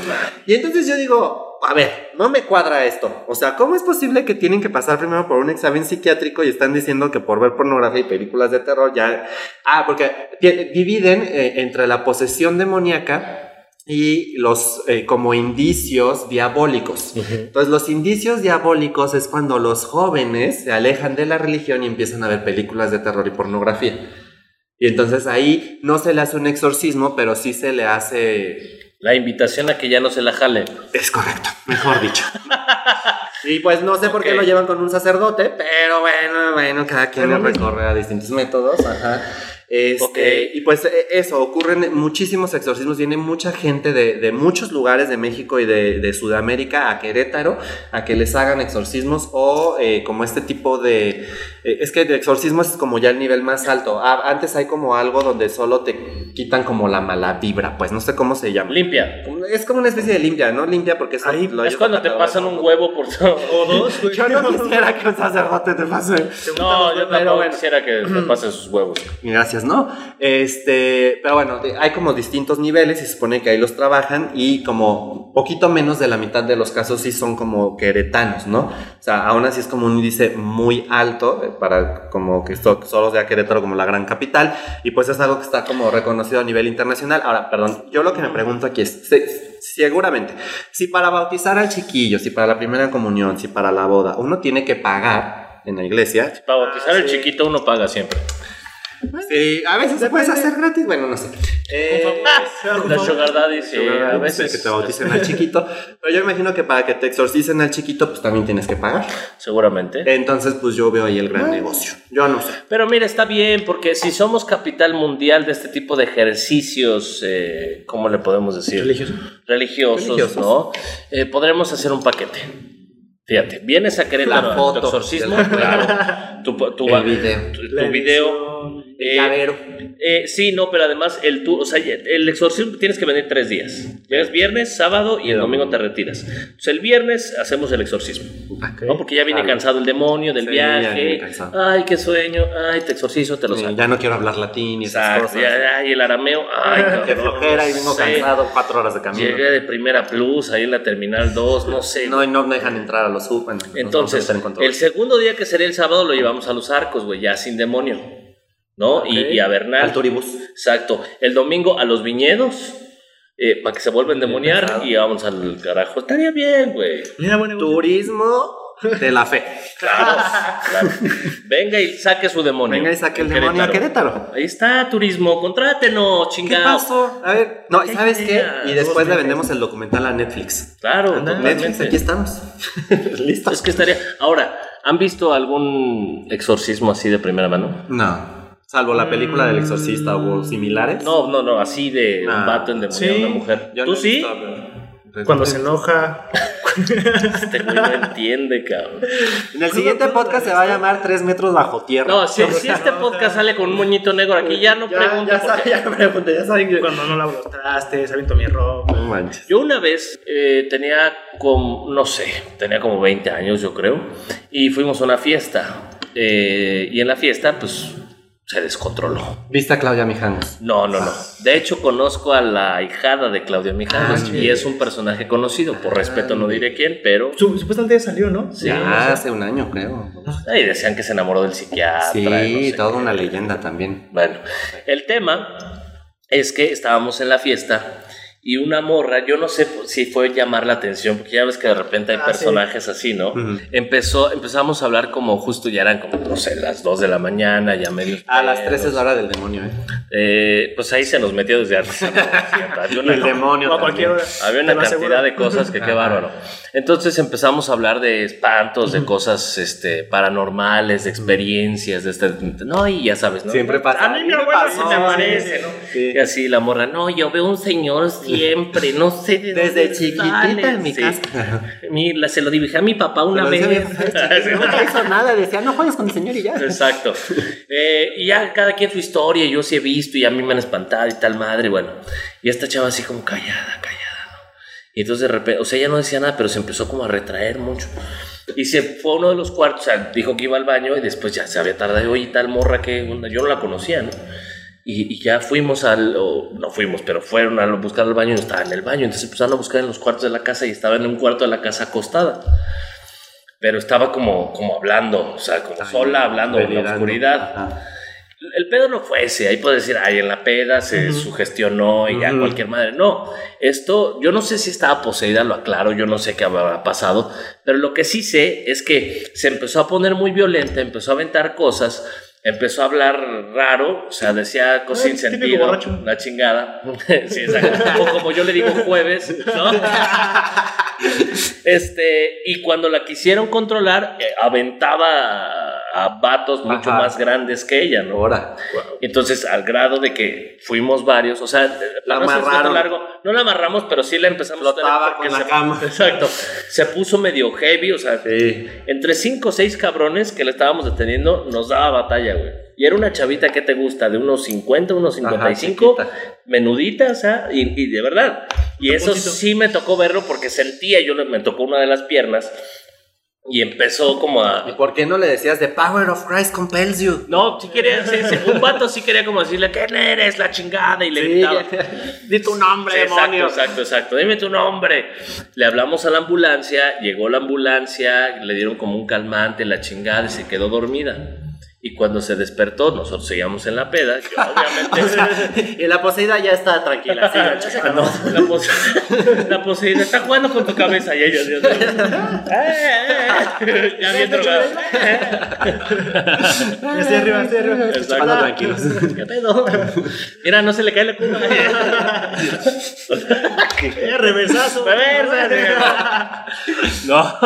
Y entonces yo digo, a ver, no me cuadra esto. O sea, ¿cómo es posible que tienen que pasar primero por un examen psiquiátrico y están diciendo que por ver pornografía y películas de terror ya... Ah, porque dividen eh, entre la posesión demoníaca y los eh, como indicios diabólicos. Entonces los indicios diabólicos es cuando los jóvenes se alejan de la religión y empiezan a ver películas de terror y pornografía. Y entonces ahí no se le hace un exorcismo, pero sí se le hace La invitación a que ya no se la jale. es correcto, mejor dicho. (laughs) y pues no sé por qué lo llevan con un sacerdote, pero bueno, bueno, cada quien recorre a distintos métodos. Ajá. Este. Y pues eh, eso, ocurren muchísimos exorcismos, viene mucha gente de, de muchos lugares de México y de, de Sudamérica a Querétaro a que les hagan exorcismos o eh, como este tipo de... eh, es que el exorcismo es como ya el nivel más alto. Ah, antes hay como algo donde solo te quitan como la mala vibra, pues no sé cómo se llama. Limpia. Es como una especie de limpia, ¿no? Limpia porque eso Ahí lo Es cuando te pasan un huevo por todo. (laughs) O dos, güey. Yo no quisiera que un sacerdote te pase. No, yo Pero tampoco bueno. quisiera que te (clears throat) pasen sus huevos. Gracias, ¿no? Este, pero bueno, de- hay como distintos niveles y se supone que ahí los trabajan y como poquito menos de la mitad de los casos sí son como queretanos, ¿no? O sea, aún así es como un índice muy alto para como que esto solo sea Querétaro como la gran capital y pues es algo que está como reconocido a nivel internacional. Ahora, perdón, yo lo que me pregunto aquí es, se- seguramente, si para bautizar al chiquillo, si para la primera comunión, si para la boda, uno tiene que pagar en la iglesia, Para bautizar Ah, al sí. chiquito uno paga siempre. Sí, a veces se puedes hacer gratis, bueno, no sé. Eh, La sugar daddy, sí, a a veces. que te bauticen al chiquito, pero yo imagino que para que te exorcicen al chiquito, pues también tienes que pagar. Seguramente. Entonces, pues yo veo ahí el gran negocio. Yo no sé. Pero mira, está bien, porque si somos capital mundial de este tipo de ejercicios, eh, ¿cómo le podemos decir? Religioso. Religiosos, Religiosos. ¿no? Eh, podremos hacer un paquete. Fíjate, vienes a Querétaro La a foto tu exorcismo, (laughs) claro. Tu, tu, tu- tu video. Eh, Llavero. eh, sí, no, pero además el tu, o sea, el exorcismo tienes que venir tres días. Llegas viernes, sábado y el domingo te retiras. Entonces el viernes hacemos el exorcismo. ¿no? Porque ya viene Claro. cansado el demonio del Sí, ya viene viaje. Ay, qué sueño. Ay, te exorcizo, te lo saco. ya no quiero hablar latín y esas Exacto, cosas. ya, ya, y el arameo, ay, Qué cabrón, flojera y vengo sé. cansado, cuatro horas de camino. Llegué de primera plus, ahí en la terminal 2, no sé. No, y no me dejan entrar a los sub. Entonces, el segundo día que sería el sábado lo llevamos a los arcos, güey, ya sin demonio. ¿No? Y, y a Bernal. Al turibus. Exacto. El domingo a los viñedos. eh, para que se vuelvan a demoniar pesado. y vamos al carajo. Estaría bien, güey. Turismo de la fe. Claro, claro. Venga y saque su demonio. Venga y saque el demonio a Querétaro. Ahí está, turismo. Contrátenos, ¿Qué chingado. pasó? A ver, no, ¿y ¿sabes qué? Y después le vendemos el documental a Netflix. Claro. Netflix, aquí estamos. (laughs) ¿Listo? Es que estaría. Ahora, ¿han visto algún exorcismo así de primera mano? No. Salvo la película del exorcista o similares. No, no, no, así de un Ah, vato endemoniado a sí. una mujer. Yo ¿Tú no he sí? visto, pero- Cuando se enoja. Este güey no entiende, cabrón. En el siguiente podcast se va a llamar Tres metros bajo tierra. No, si, si este podcast sale con un moñito negro aquí, ya no ya, pregunto. ya, por saben, qué. ya pregunté, ya saben que... Cuando no lavo los trastes, aviento mi ropa. No manches. Yo una vez eh, tenía como, no sé, tenía como 20 años yo creo, y fuimos a una fiesta. eh, y en la fiesta, pues, se descontroló. ¿Viste a Claudia Mijanos? No, no, no. De hecho, conozco a la hijada de Claudia Mijanos Ah, y es un personaje conocido. Por respeto no diré quién, pero... Su- supuestamente ya salió, ¿no? Sí, ya hace un año, creo. Ahí decían que se enamoró del psiquiatra. Sí, y no sé toda qué. una leyenda también. Bueno, el tema es que estábamos en la fiesta y una morra, yo no sé si fue llamar la atención, porque ya ves que de repente hay Ah, personajes así, ¿no? Ujú. Empezó, empezamos a hablar como justo ya eran como, no sé, las 2 de la mañana, ya medio... A las pedos. 3 es la hora del demonio, ¿eh? Eh, pues ahí se nos metió desde antes. Había una, El demonio. O a cualquier hora. había una cantidad aseguro. de cosas que qué bárbaro. Entonces empezamos a hablar de espantos, de cosas este, paranormales, de experiencias, de este, no, y ya sabes, ¿no? Siempre pasa. A mí mi abuela se me aparece, ¿no? Sí. Y así la morra, no, yo veo un señor siempre, no sé de Desde dónde chiquitita sale". en mi Sí. casa. (laughs) Mira, se lo dibujé a mi papá una vez. (laughs) No hizo nada, decía, no juegues con mi señor y ya. Exacto. Eh, y ya cada quien su historia, yo sí he visto y a mí me han espantado y tal madre, bueno. Y esta chava así como callada, callada, ¿no? Y entonces de repente, o sea, ella no decía nada, pero se empezó como a retraer mucho. Y se fue a uno de los cuartos, o sea, dijo que iba al baño y después ya se había tardado, oye, tal morra que onda?". yo no la conocía, ¿no? Y, y ya fuimos al, o no fuimos, pero fueron a buscar al baño y no estaba en el baño. Entonces empezaron a buscar en los cuartos de la casa y estaba en un cuarto de la casa acostada. Pero estaba como, como hablando, o sea, como sola hablando en la oscuridad. El pedo no fue ese, ahí puedes decir, ay, en la peda se sugestionó y ya Ujú. cualquier madre. No, esto, yo no sé si estaba poseída, lo aclaro, yo no sé qué habrá pasado, pero lo que sí sé es que se empezó a poner muy violenta, empezó a aventar cosas, empezó a hablar raro, o sea, decía cosas sin sentido, la chingada. (laughs) sí, exacto. O como yo le digo jueves, ¿no? (laughs) Este, y cuando la quisieron controlar, eh, aventaba a vatos mucho Ajá. más grandes que ella, ¿no? Ahora. Entonces, al grado de que fuimos varios, o sea, La esto amarraron. largo, no la amarramos, pero sí la empezamos Flotaba a tener con la se- cama. (laughs) Exacto. Se puso medio heavy, o sea, Sí. entre cinco o seis cabrones que le estábamos deteniendo, nos daba batalla, güey. Y era una chavita que te gusta, de unos 50, unos 55, chiquita. menudita, o sea, y, y de verdad. Y eso Poquito. sí me tocó verlo porque sentía, yo le- me tocó una de las piernas y empezó como ¿Y a... por qué no le decías The power of Christ compels you? No, sí quería, sí, sí, un vato sí quería como decirle, ¿quién eres? La chingada, y le Sí, gritaba. (laughs) Di tu nombre, Sí, exacto, demonio. exacto, exacto. Dime tu nombre. Le hablamos a la ambulancia, llegó la ambulancia, le dieron como un calmante, la chingada y se quedó dormida. Y cuando se despertó, nosotros seguíamos en la peda. Yo, obviamente. (laughs) Y la poseída ya está tranquila. (laughs) No, la, pose- (laughs) la poseída está jugando con tu cabeza y ella Dios mío. Eh, eh, eh. ya bien. Estoy arriba, estoy arriba. Exacto. Anda, tranquilos. ¿Qué pedo? Mira, no se le cae la cuba. Reversazo. Reversa, No,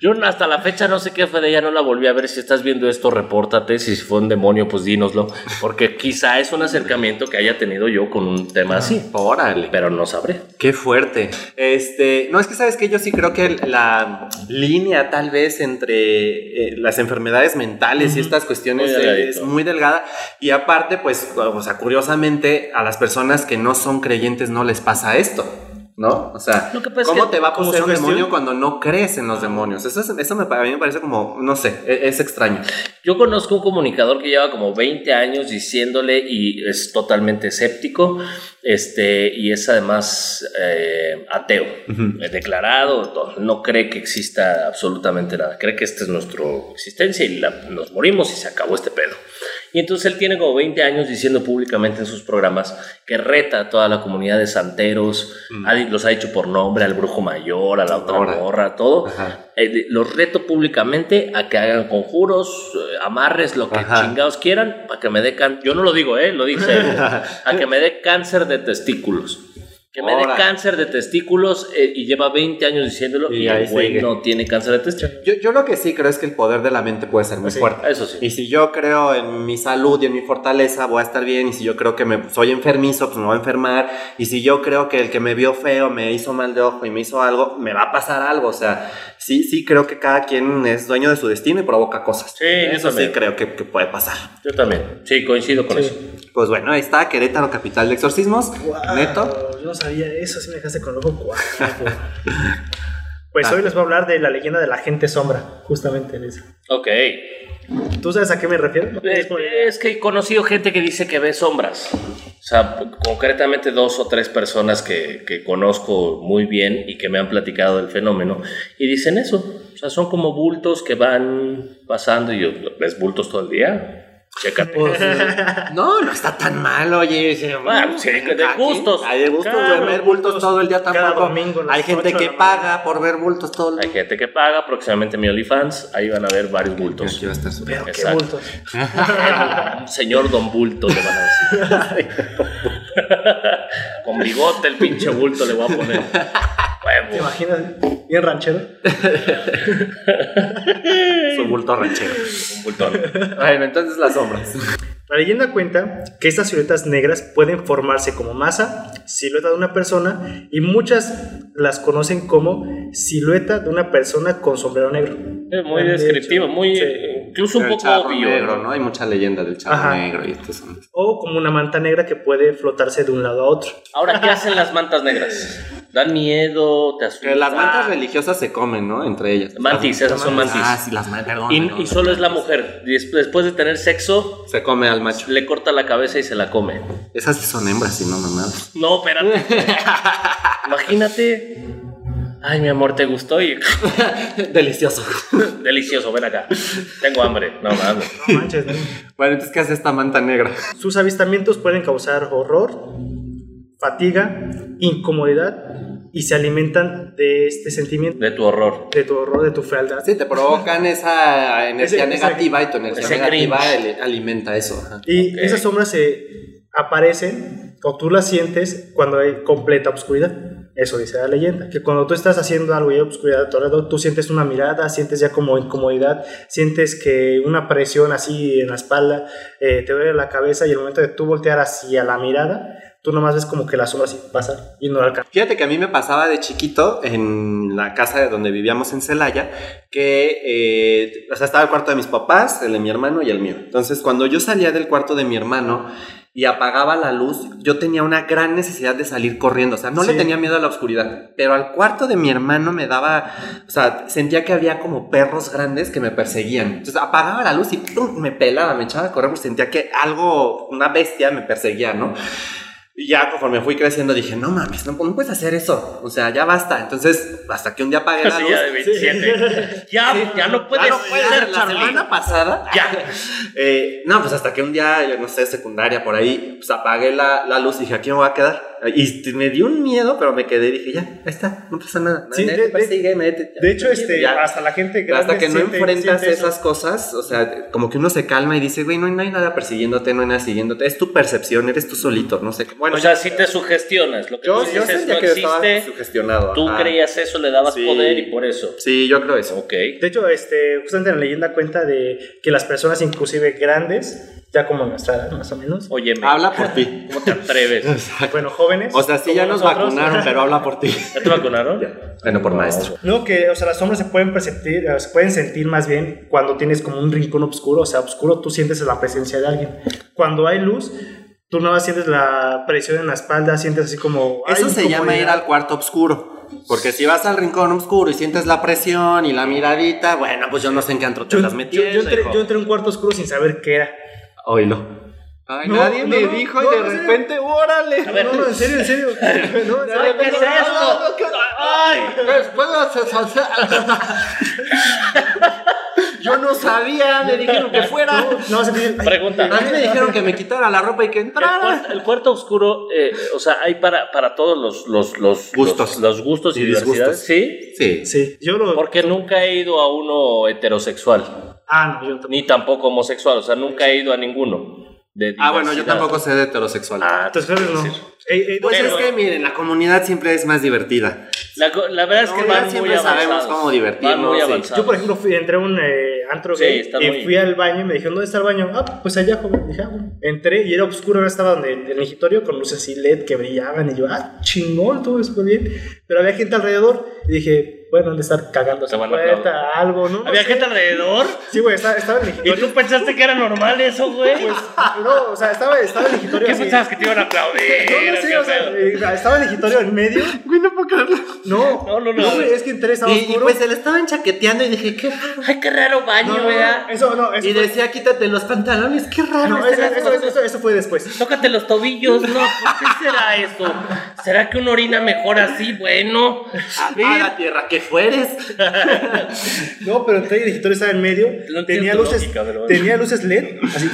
yo hasta la fecha no sé qué fue de ella, no la volví a ver. Si estás viendo esto, repórtate. Si fue un demonio, pues dínoslo. Porque quizá es un acercamiento que haya tenido yo con un tema así, Órale. pero no sabré. Qué fuerte. Este, no es que sabes que yo sí creo que la línea tal vez entre eh, las enfermedades mentales y estas cuestiones Muy eh, es muy delgada y aparte pues o sea, curiosamente a las personas que no son creyentes no les pasa esto. ¿No? O sea, ¿cómo te va a poseer un demonio cuando no crees en los demonios? Eso, es- eso me, a mí me parece como, no sé, e- es, extraño. Yo conozco un comunicador que lleva como 20 años diciéndole y es totalmente escéptico este, y es además eh, ateo, declarado, no cree que exista absolutamente nada, cree que esta es nuestra existencia y la- nos morimos y se acabó este pedo. Y entonces él tiene como 20 años diciendo públicamente en sus programas que reta a toda la comunidad de santeros, ha los ha dicho por nombre, al brujo mayor, a la otra Ahora. morra, todo. Eh, los reto públicamente a que hagan conjuros, eh, amarres, lo que Ajá. chingados quieran, para que me dé cáncer. Yo no lo digo, ¿eh? Lo dice (laughs) a que me dé cáncer de testículos. Que me dé cáncer de testículos eh, y lleva 20 años diciéndolo y, Y el güey sigue. no tiene cáncer de testículos. Yo, yo lo que sí creo es que el poder de la mente puede ser muy Sí, fuerte. Eso sí. Y si yo creo en mi salud y en mi fortaleza, voy a estar bien. Y si yo creo que me, soy enfermizo, pues me voy a enfermar. Y si yo creo que el que me vio feo me hizo mal de ojo y me hizo algo, me va a pasar algo. O sea, sí, sí creo que cada quien es dueño de su destino y provoca cosas. Sí, eso sí creo que, que puede pasar. Yo también. Sí, coincido con Sí. eso. Pues bueno, ahí está Querétaro, capital de exorcismos. Wow, Neto. No sabía eso, sí me dejaste con cuadrado. (laughs) Pues Ah. hoy les voy a hablar de la leyenda de la gente sombra, justamente en eso. Ok. ¿Tú sabes a qué me refiero? Eh, Es que he conocido gente que dice que ve sombras. O sea, concretamente dos o tres personas que, que conozco muy bien y que me han platicado del fenómeno y dicen eso. O sea, son como bultos que van pasando y yo, ¿ves bultos todo el día? Chécate. Pues, (laughs) no, no está tan mal, oye. Bueno, sí, que de Aquí, gustos. Hay de gustos, ver bultos, todo el día tampoco. domingo hay gente de que paga por ver bultos todo el Hay día. gente que paga, próximamente mi OnlyFans, ahí van a ver varios bultos. Aquí va a estar. Pero qué Exacto. bultos. (laughs) Un señor Don Bulto le van a decir. (laughs) (laughs) Con bigote el pinche bulto le voy a poner. (laughs) ¿Te Huevo. imaginas? Bien ranchero. (laughs) Su bulto ranchero. Un bultón. Bueno, entonces las sombras. La leyenda cuenta que estas siluetas negras pueden formarse como masa, silueta de una persona, y muchas las conocen como silueta de una persona con sombrero negro. Es muy De descriptivo, hecho, muy sí. Incluso un El poco charro obvio. negro, ¿no? Hay mucha leyenda del charro Ajá. negro y estos son. O como una manta negra que puede flotarse de un lado a otro. Ahora, ¿qué hacen las mantas negras? ¿Dan miedo? ¿Te asustan? Las mantas religiosas se comen, ¿no? Entre ellas. Mantis, esas son mantis. Ah, sí, las mantis, perdón. Y, solo es la mujer. Des- Después de tener sexo, Se come al macho. le corta la cabeza y se la come. Esas sí son hembras, y no mamadas. No, espérate. (laughs) Imagínate. Ay, mi amor, ¿te gustó? Y (laughs) Delicioso. delicioso, ven acá. Tengo hambre. No mames. No manches, ¿no? Bueno, entonces, ¿qué hace esta manta negra? Sus avistamientos pueden causar horror, fatiga, incomodidad y se alimentan de este sentimiento, De tu horror. de tu horror, de tu fealdad. Sí, te provocan esa energía Ese- ese- negativa y tu energía ese negativa alimenta eso. ajá. Y esas sombras se aparecen o tú las sientes cuando hay completa oscuridad. Eso dice la leyenda, que cuando tú estás haciendo algo y hay oscuridad a tu tú sientes una mirada, sientes ya como incomodidad, sientes que una presión así en la espalda, eh, te duele la cabeza y el momento de tú voltear hacia la mirada, tú nomás ves como que la sombra así pasa y no la alcanza. Fíjate que a mí me pasaba de chiquito en la casa de donde vivíamos en Celaya, que eh, o sea, estaba el cuarto de mis papás, el de mi hermano y el mío. Entonces, cuando yo salía del cuarto de mi hermano y apagaba la luz, yo tenía una gran necesidad de salir corriendo. O sea, no le tenía miedo a la oscuridad, pero al cuarto de mi hermano me daba, o sea, sentía que había como perros grandes que me perseguían. Entonces, apagaba la luz y ¡pum! me pelaba, me echaba a correr porque sentía que algo, una bestia me perseguía, ¿no? Y ya conforme fui creciendo dije, no mames, no, no puedes hacer eso. O sea, ya basta. Entonces, hasta que un día apagué la luz. ya de 27. Ya, ya no puedes Ya no ser. La Charlie. semana pasada. Ya. (laughs) Eh, no, pues hasta que un día, yo no sé, secundaria por ahí, pues apagué la, la luz y dije, aquí me voy a quedar. Y me dio un miedo, pero me quedé y dije, ya, ahí está, no pasa nada. Sí, de- persigue, te- De hecho, este, Ya. hasta la gente hasta que no siente- enfrentas siente esas cosas, o sea, como que uno se calma y dice, güey, no hay, no hay nada persiguiéndote, no hay nada siguiéndote, es tu percepción, eres tú solito, no sé. Bueno, O sea, si te sugestionas. Lo que yo, tú yo dices sentía no que estaba existe. sugestionado. Tú ajá. creías eso, le dabas Sí. poder y por eso. Sí, yo creo eso. Ok. De hecho, este, justamente en la leyenda cuenta de que las personas, inclusive grandes, ya como nuestra edad más o menos, Óyeme, Habla por ti. (laughs) ¿cómo te atreves? bueno, jóvenes. O sea, sí, ya nos nosotros, vacunaron, pero habla por ti. (laughs) ¿Ya te vacunaron? Bueno, por No. maestro. No, que, o sea, las sombras se pueden perceptir, se pueden sentir más bien cuando tienes como un rincón oscuro, o sea, oscuro, tú sientes la presencia de alguien. Cuando hay luz, tú no sientes la presión en la espalda, sientes así como... Eso se llama ir al cuarto oscuro. Porque si vas al rincón oscuro y sientes la presión y la miradita, bueno, pues yo no sé en qué antro te Yo, las yo- metí. yo entré, yo entré a un cuarto oscuro sin saber qué era. Oílo. Ay, No, nadie no, me no, dijo no, y de repente, órale. Ver. No, no, en serio, en serio. (laughs) No, en Ay, serio. ¿qué es esto? ¡Ay! ¿Puedo hacer (laughs) Yo no sabía, me dijeron que fuera. No, no, se Pregunta. A mí me dijeron que me quitara la ropa y que El entrara. el cuarto oscuro, eh, o sea, hay para, para todos los, los, los Gustos. Los, los gustos y, Y disgustos. Sí. Sí. Sí, yo lo... Porque nunca he ido a uno heterosexual, Ah, no, yo tampoco. ni tampoco homosexual, o sea, nunca he ido a ninguno. De Ah, bueno, yo tampoco sé de heterosexual. Ah, Entonces, no. Pues Pero- es que miren, la comunidad siempre es más divertida. la, verdad es que No, van muy siempre avanzados. sabemos cómo divertirnos, Van muy sí. Yo, por ejemplo, fui, entré a un eh, antro Sí, gay y muy- fui al baño y me dijeron, ¿dónde está el baño? Ah, pues allá, joven. Dije, ah, bueno. Entré y era oscuro, ahora estaba donde, en el migitorio con luces así LED que brillaban y yo, ah, chingón, todo súper bien. Pero había gente alrededor y dije, bueno, han de estar cagando a puerta, algo, ¿no? No ¿Había sé. gente alrededor? Sí, güey, estaba, estaba en el ¿Y tú pensaste que era normal eso, güey? No, o sea, estaba, estaba en el ¿Qué así. pensabas que te iban a aplaudir? (laughs) No, no sé, ¿Qué o sea, pedo? eh, estaba en el migitorio en medio. Güey, no puedo creerlo. No, No, no, no. güey, es que entré, estaba Y, y oscuro. pues se le estaban chaqueteando y dije, qué raro. Ay, qué raro baño, no, eso no, eso Y fue- decía, quítate los pantalones, qué raro. No, eso, eso, eso, eso- eso fue después. Tócate los tobillos, no, ¿por qué será esto? ¿Será que uno orina mejor así? Bueno, a ver. la tierra, qué fueres. (laughs) No, pero y el digitorio estaba en medio. No tenía luces, lógica, pero bueno. tenía luces LED, así.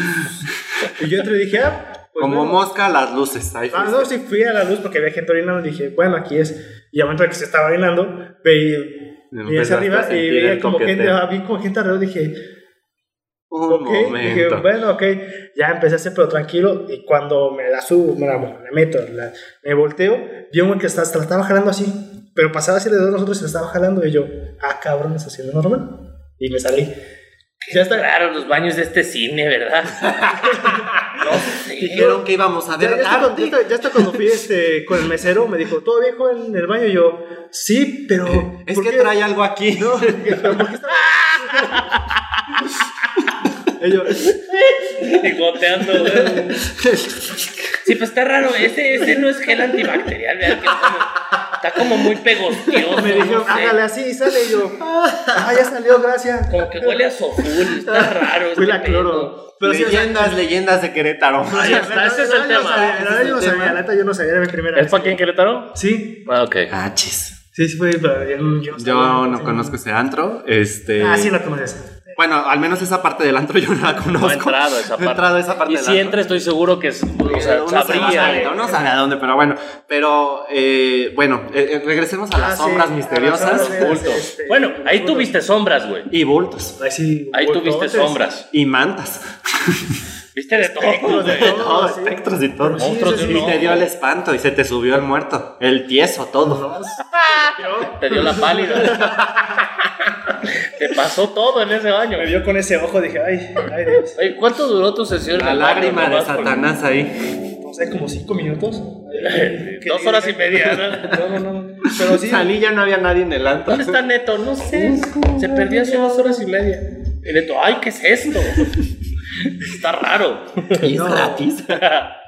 Y yo entré y dije, ah, pues Como bueno. mosca las luces. Ahí Ah, no, sí fui a la luz porque había gente orinando y dije, bueno, aquí es. Y al momento de que se estaba orinando, veía, veía hacia arriba y veía como gente, vi como gente alrededor, dije, Un ok, dije, bueno, ok, ya empecé a hacer, pero tranquilo, y cuando me la subo, me la, me meto, la- me volteo, vi un güey que está, la estaba jalando así, pero pasaba así alrededor de nosotros y se estaba jalando, y yo, ah, cabrón, está haciendo normal, y me salí. Ya está, Claro, los baños de este cine, ¿verdad? (laughs) no sé. Dijeron que íbamos a Ya, ver ya, hasta cuando, arte. ya hasta- ya hasta cuando fui este, con el mesero, me dijo, ¿todo bien, en el baño? Y yo, sí, pero... Es ¿por que qué?" trae algo aquí. (laughs) No, pero ¿por qué estaba- (laughs) Y yo, Y goteando, güey. Sí, pues está raro. Ese, ese no es gel antibacterial, como- está como muy pegostioso. me dijeron, no sé. hágale así, y sale. Y yo, ah, ya salió, gracias. Como que huele a soful, está raro. Fui este la cloro. Pero sí, o sea, leyendas, leyendas de Querétaro. Ahí está, ese es el yo no tema. sabía, la verdad, yo no es sabía, la neta, yo no sabía, era mi primera ¿Es vez. para aquí en Querétaro? Sí, Ah, ok. Ah, chis. Sí, sí, fue, pero yo, no- yo no Yo no sí. conozco ese antro. Este. Ah, sí, lo conoces. Bueno, al menos esa parte del antro (laughs) yo no la conozco. No he entrado a esa No he parte. entrado a esa parte y del si antro. entra, estoy seguro que es, o sea, uno sabe, sabría. uno sabe a dónde, pero bueno. Pero eh, bueno, eh, eh, regresemos a las Ah, sí, sombras las misteriosas sombras, Bultos. este, Bueno, ahí bultos. tuviste sombras, güey. y bultos Ahí sí. Ahí tuviste bultotes. sombras. y mantas. (laughs) Viste de todo. Espectros de (laughs) todo. Todo, sí. espectros y todo. Monstruos y te dio el espanto y se te subió el muerto, el tieso, todo. Te dio la pálida. Te pasó todo en ese baño. Me vio con ese ojo, dije, ay, ay, Dios. Oye, ¿cuánto duró tu sesión? en La baño? lágrima de con- Satanás ahí. No sé, como cinco minutos. (laughs) Dos horas y media, ¿no? No, no, no. Pero sí. Salí ya no había nadie en el antro. ¿Dónde está Neto? No sé. Se perdió hace dos horas y media. Y Neto, ay, ¿qué es esto? Está raro. Y es No. gratis.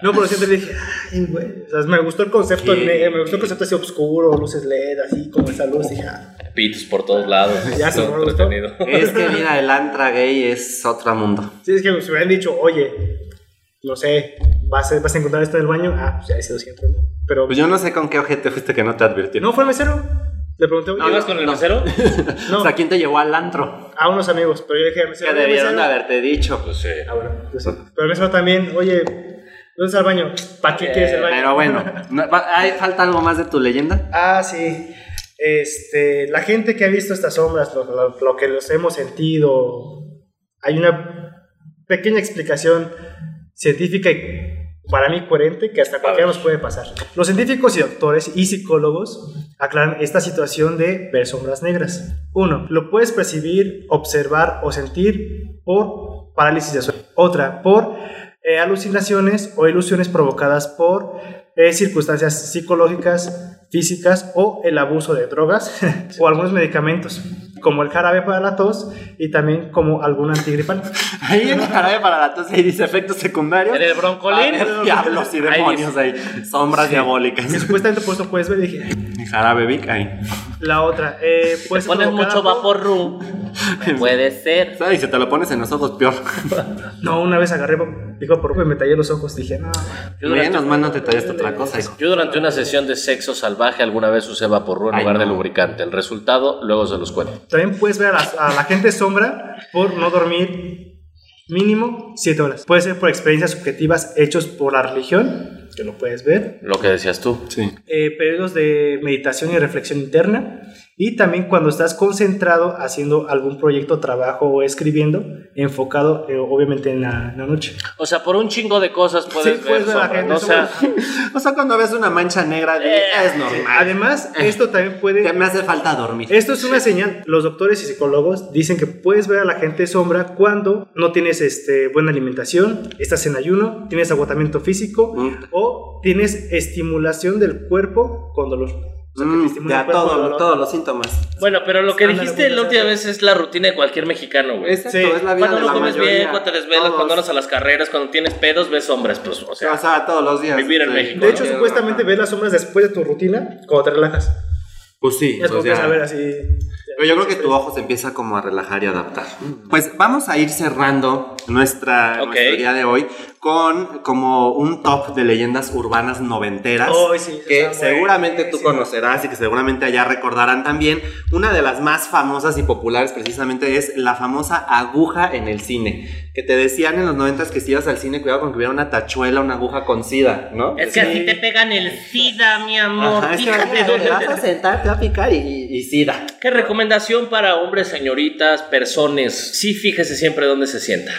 No, pero siempre dije, ay, güey. O sea, me gustó el concepto, ne- me gustó el concepto así oscuro, luces LED, así como esa luz. Dije, ah, Pitos por todos lados. (laughs) Ya, ¿cómo me gustó? Es que mira, el antra gay es otro mundo. sí, es que si me hubieran dicho, oye, no sé, ¿vas a, vas a encontrar esto en el baño? Ah, pues ya he sido siempre, ¿no? Pero, Pues yo no sé con qué ojete fuiste que no te advirtió. ¿no fue el mesero? Le pregunté, ¿Ibas con el no. mesero? (laughs) no, O sea, ¿quién te llevó al antro? a unos amigos, pero yo dije al mesero, Que "Oye, debieron de mesero". haberte dicho. Pues sí. Ah, bueno, pues sí. Pero el mesero también, oye, ¿dónde está el baño? ¿Para qué Eh, quieres el baño? Pero bueno, (laughs) ¿no- va- ¿hay, ¿falta algo más de tu leyenda? Ah, sí. Este, la gente que ha visto estas sombras, lo, lo- lo que los hemos sentido, hay una pequeña explicación científica y para mí coherente que hasta cualquiera nos puede pasar. Los científicos y doctores y psicólogos aclaran esta situación de ver sombras negras. Uno, lo puedes percibir, observar o sentir por parálisis de sueño. Otra, por eh, alucinaciones o ilusiones provocadas por eh, circunstancias psicológicas, físicas o el abuso de drogas (laughs) o algunos medicamentos, como el jarabe para la tos y también como algún antigripal. Ahí en el jarabe para la tos ahí dice efectos secundarios. En el broncolín. Diablos y Ahí demonios ahí. Sombras diabólicas. Que supuestamente por eso puedes ver y dije, El jarabe Vic ahí. la otra, eh, ser pones mucho por- vapor (laughs) Puede ser. ¿Sabes? Y si te lo pones en los ojos, peor. No, una vez agarré, digo, por y me tallé los ojos, dije, no, Yo durante, Menos mal no te tallaste otra cosa, hijo. yo durante una sesión de sexo salvaje alguna vez usé vaporru en Ay, lugar de no. lubricante. El resultado, luego se los cuento. También puedes ver a, las- a la gente sombra por no dormir mínimo 7 horas. Puede ser por experiencias subjetivas hechos por la religión, que lo puedes ver. Lo que decías tú. Sí. eh, periodos de meditación y reflexión interna. Y también cuando estás concentrado haciendo algún proyecto, trabajo o escribiendo, enfocado eh, obviamente en la, en la noche. O sea, por un chingo de cosas puedes Sí, ver puedes ver a la sombras, gente ¿no? O sea, sombra. (laughs) O sea, cuando ves una mancha negra, Eh, es normal. Además, esto también puede... Que me hace falta dormir. Esto es una señal. Los doctores y psicólogos dicen que puedes ver a la gente sombra cuando no tienes este, buena alimentación, estás en ayuno, tienes agotamiento físico Mm. o tienes estimulación del cuerpo con dolor. O sea, que Mm, ya con todo, dolor. todos los síntomas. bueno, pero lo que Ándale, dijiste la última vez es la rutina de cualquier mexicano, güey. Exacto, Sí. es la vida Cuando de no la comes mayoría. bien, cuando te desvelas, Todos. cuando vas a las carreras, cuando tienes pedos, ves hombres, pues, o O sea, sea, todos los días. Vivir en Sí. México, De hecho, ¿no? supuestamente ves las sombras después de tu rutina cuando te relajas. Pues sí. Es pues como que ya. saber así. Pero yo creo que tu ojo se empieza como a relajar y adaptar. Pues vamos a ir cerrando nuestra, Ok. nuestro día de hoy con como un top de leyendas urbanas noventeras Oh, sí, que seguramente tú conocerás y que seguramente allá recordarán también. Una de las más famosas y populares precisamente es la famosa aguja en el cine, que te decían en los noventas que si ibas al cine cuidado con que hubiera una tachuela, una aguja con sida, ¿no? Es que así te pegan el SIDA, mi amor. Ajá, es que te vas a sentar, te va a picar y, y- y sida. ¿Qué recomendación para hombres, señoritas, personas? Sí, fíjese siempre dónde se sienta.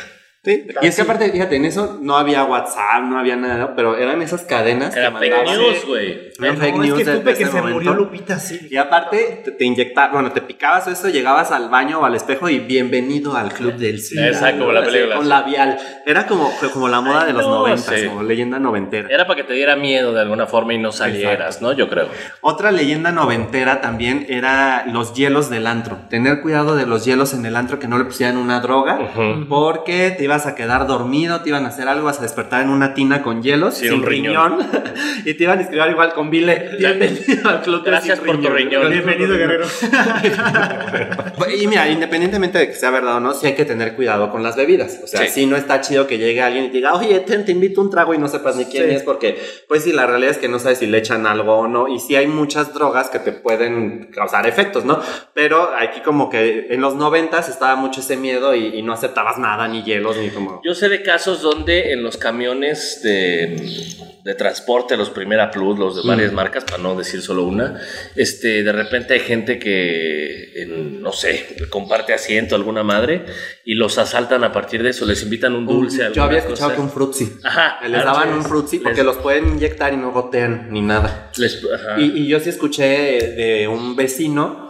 Sí, y es que aparte, fíjate, en eso no había WhatsApp, no había nada, pero eran esas cadenas. Era que fake news, güey. Eran No, fake es news que de- supe que se momento. murió Lupita, sí. Y aparte, te, te inyectaban, bueno, te picabas eso, llegabas al baño o al espejo y bienvenido al club del SIDA. Exacto, como la Así, película, Con labial. Era como, como la moda Ay, de los no, noventas, sí. como leyenda noventera. Era para que te diera miedo de alguna forma y no salieras, ¿no? Yo creo. Otra leyenda noventera también era los hielos del antro. Tener cuidado de los hielos en el antro que no le pusieran una droga. Porque te ibas a quedar dormido, te iban a hacer algo, vas a despertar en una tina con hielos, Sin sin un riñón. riñón, (laughs) y te iban a escribir igual con bile. Bienvenido al club Gracias por tu riñón. Bienvenido, guerrero. (laughs) Y mira, independientemente de que sea verdad o no, sí hay que tener cuidado con las bebidas. O sea, Sí. sí, no está chido que llegue alguien y te diga, oye, te, te invito un trago y no sepas ni quién Sí. es, porque, pues sí, la realidad es que no sabes si le echan algo o no. Y sí hay muchas drogas que te pueden causar efectos, ¿no? Pero aquí como que en los noventas estaba mucho ese miedo y, y no aceptabas nada, ni hielos, como... Yo sé de casos donde en los camiones de, de transporte, los Primera Plus, los de varias marcas, para no decir solo una, este, de repente hay gente que, en, no sé, comparte asiento, alguna madre, y los asaltan a partir de eso, les invitan un dulce, Yo alguna había escuchado cosa. que un frutzi. Ajá, Les daban sí, un frutzi porque les- los pueden inyectar y no gotean ni nada. les- ajá. Y, y yo sí escuché de un vecino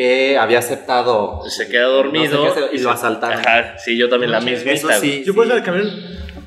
que había aceptado. se queda dormido no sé qué hacer, y lo asaltaron. Ajá, sí, yo también la Eso mismita. Eso sí. Yo por eso el camión,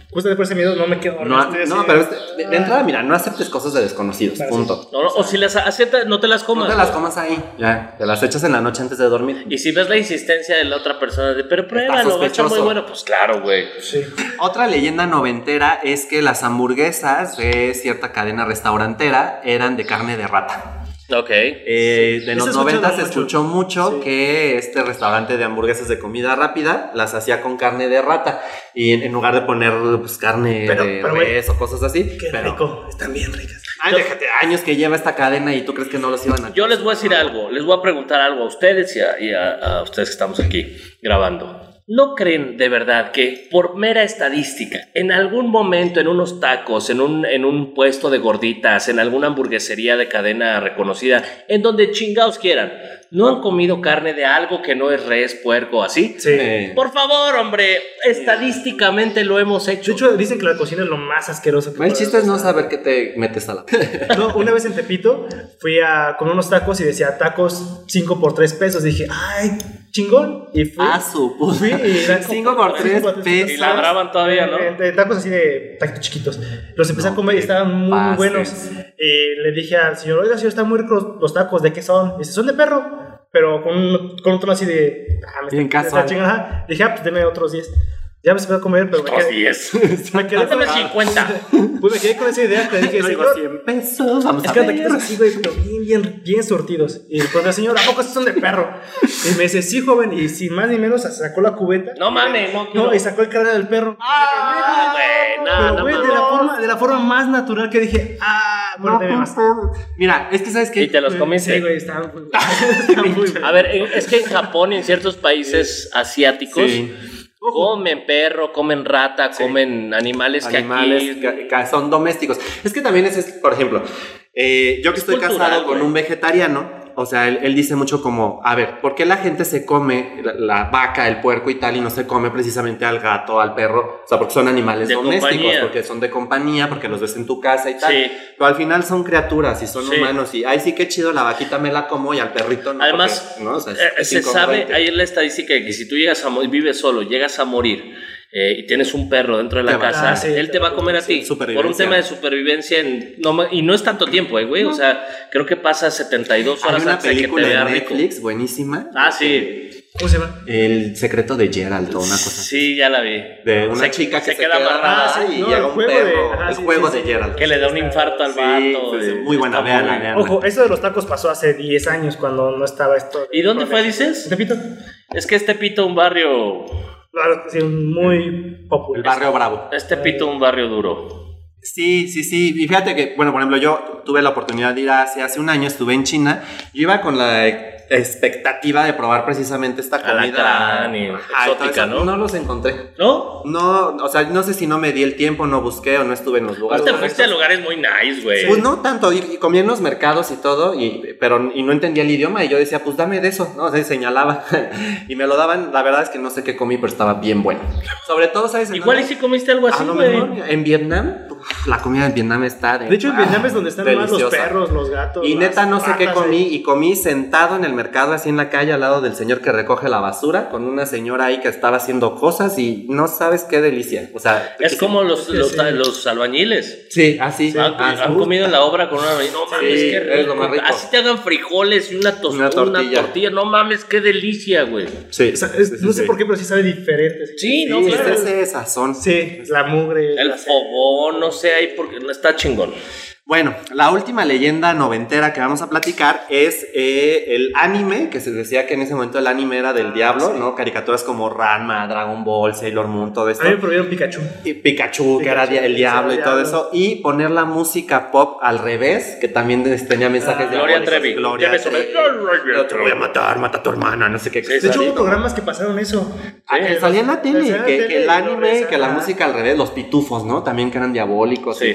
justo después de ese miedo, no me quedo No, así no, pero este- de, de entrada, mira, no aceptes cosas de desconocidos, Claro, punto. No, no, o si las aceptas, no te las comas. No te las comas ahí, ya, te las echas en la noche antes de dormir. Y si ves la insistencia de la otra persona de, pero pruébalo, va a estar muy sospechoso. bueno, pues claro, güey. Sí. Otra leyenda noventera es que las hamburguesas de cierta cadena restaurantera eran de carne de rata. Ok. Eh, de los he escuchado 90 se escuchó mucho Sí. que este restaurante de hamburguesas de comida rápida las hacía con carne de rata y en, en lugar de poner pues, carne Pero- de pero, res o cosas así. Qué pero, rico. Están bien ricas. Ay, déjate, años que lleva esta cadena y tú crees que no los iban a... Yo les voy a decir algo, les voy a preguntar algo a ustedes y a, y a- a ustedes que estamos aquí grabando. ¿No creen de verdad que por mera estadística, en algún momento en unos tacos, en un, en un puesto de gorditas, en alguna hamburguesería de cadena reconocida, en donde chingados quieran, no han comido carne de algo que no es res, puerco, así? Sí. Eh, Por favor, hombre, estadísticamente lo hemos hecho. De hecho, dicen que la cocina es lo más asqueroso que el chiste es no saber qué te metes a la... (laughs) No, una vez en Tepito fui a comer unos tacos y decía tacos 5 por 3 pesos. Dije, ay, chingón. Y fui. Ah, su puta. Fui y eran Cinco por tres cinco por tres pesos. Y ladraban todavía, ¿no? Eh, de tacos así de taquitos chiquitos. Los empecé No a comer y estaban muy, buenos. Y le dije al señor, oiga, señor, están muy ricos los tacos. ¿De qué son? dice, son de perro. Pero con un, con un tono así de. Ah, me Bien está. Ajá. Dije, ah, pues deme otros 10. Ya me empecé a comer, pero me quedé, 10. (laughs) me quedé, con, Dame 50. pues me quedé con esa idea. Le dije, Traigo señor, 100 pesos, vamos es a que ver. los taquitos así, güey, pero bien, bien, bien surtidos. Y pues el señor, ¿a poco estos son de perro? Y me dice, sí, joven. Y sin más ni menos sacó la cubeta. No mames, no. No, y sacó el cráneo del perro. Ah, güey, no, no güey, de mames. la, forma, de la forma más natural que dije, ah, deme más. Mira, es que sabes que Y te los comiste. Sí, güey, estaban muy (laughs) estaban muy A ver, es que en Japón y en ciertos países asiáticos Sí. Comen perro, comen rata, comen animales que animales aquí... que, son domésticos. Es que también es, por ejemplo, eh, yo que Es estoy cultural, casado con güey. un vegetariano, o sea, él, él dice mucho como, a ver, ¿por qué la gente se come la, la vaca, el puerco y tal y no se come precisamente al gato, al perro? O sea, porque son animales De domésticos, compañía. porque son de compañía, porque los ves en tu casa y tal. Sí. Pero al final son criaturas y son Sí. humanos y, ay, sí, qué chido, la vaquita me la como y al perrito no. Además, porque, ¿no? O sea, Eh, se sabe, ahí es la estadística que si tú llegas a vives solo, llegas a morir eh, y tienes un perro dentro de la Te va- casa, Ah, sí, él te va a comer a ti. Por un tema de supervivencia en- no y no es tanto tiempo, eh, güey. O sea, creo que pasa 72 Hay horas una antes de que te película vea rico. Netflix buenísima. Ah, sí. ¿Cómo se llama? El secreto de Gerald o una cosa así. Sí, ya la vi. De una Se- chica que se queda amarrada Ah, sí, y no, llega un juego de- perro. ajá, el sí, juego sí, de sí. Gerald. Que le da un infarto al Sí, vato. sí, sí, muy buena, muy- véanla. Ojo, eso de los tacos pasó hace 10 años cuando no estaba esto. ¿Y dónde fue, dices? Tepito. Es que este pito un barrio Claro, sí, muy popular. El barrio bravo. Este pito un barrio duro. Sí, sí, sí. Y fíjate que, bueno, por ejemplo, yo tuve la oportunidad de ir hace, hace un año, estuve en China. Yo iba con la expectativa de probar precisamente esta comida. Alacrán y Ajá, exótica, entonces, ¿no? No los encontré. ¿No? No, o sea, no sé si no me di el tiempo, no busqué o no estuve en los Pues lugares. te fuiste a correctos. lugares muy nice, güey. Pues no tanto, y, y comí en los mercados y todo, y, pero y no entendía el idioma y yo decía, pues dame de eso, ¿no? O sea, señalaba (laughs) y me lo daban, la verdad es que no sé qué comí, pero estaba bien bueno. Sobre todo, ¿sabes? en Igual y dónde? si comiste algo A así, lo güey. mejor en Vietnam, la comida en Vietnam está de... De hecho, en Vietnam es donde están más los deliciosa. perros, los gatos. Y las neta no sé qué comí ahí. y comí sentado en el mercado así en la calle al lado del señor que recoge la basura con una señora ahí que estaba haciendo cosas y no sabes qué delicia. O sea, Es como los, Sí, los, sí. los albañiles. sí, así. Han, así. han comido en la obra con una. No mames, Sí, qué es rico. lo más rico. Así te hagan frijoles y una, tos- Una una tortilla. No mames, qué delicia, güey. Sí, O sea, es- sí, sí, no sé sí. por qué, pero sí sabe diferente. Sí, Sí, no, Sí, claro. es ese sazón. Sí, la mugre. El fogón, no sé, ahí porque no está chingón. Bueno, la última leyenda noventera que vamos a platicar es eh, el anime, que se decía que en ese momento el anime era del Ah, diablo, sí. ¿no? Caricaturas como Ranma, Dragon Ball, Sailor Moon, todo esto. A mí me prohibieron Pikachu. Y Pikachu, que era el diablo y todo diablo. eso. Y poner la música pop al revés, que también tenía mensajes Ah, de Gloria Trevi. Gloria Trevi. te voy a matar, mata a tu hermana, no sé qué. Sí, De hecho, hubo programas que pasaron eso. Ah, que salía en la tele, que, el anime, que la música al revés, los pitufos, ¿no? También que eran diabólicos. Sí.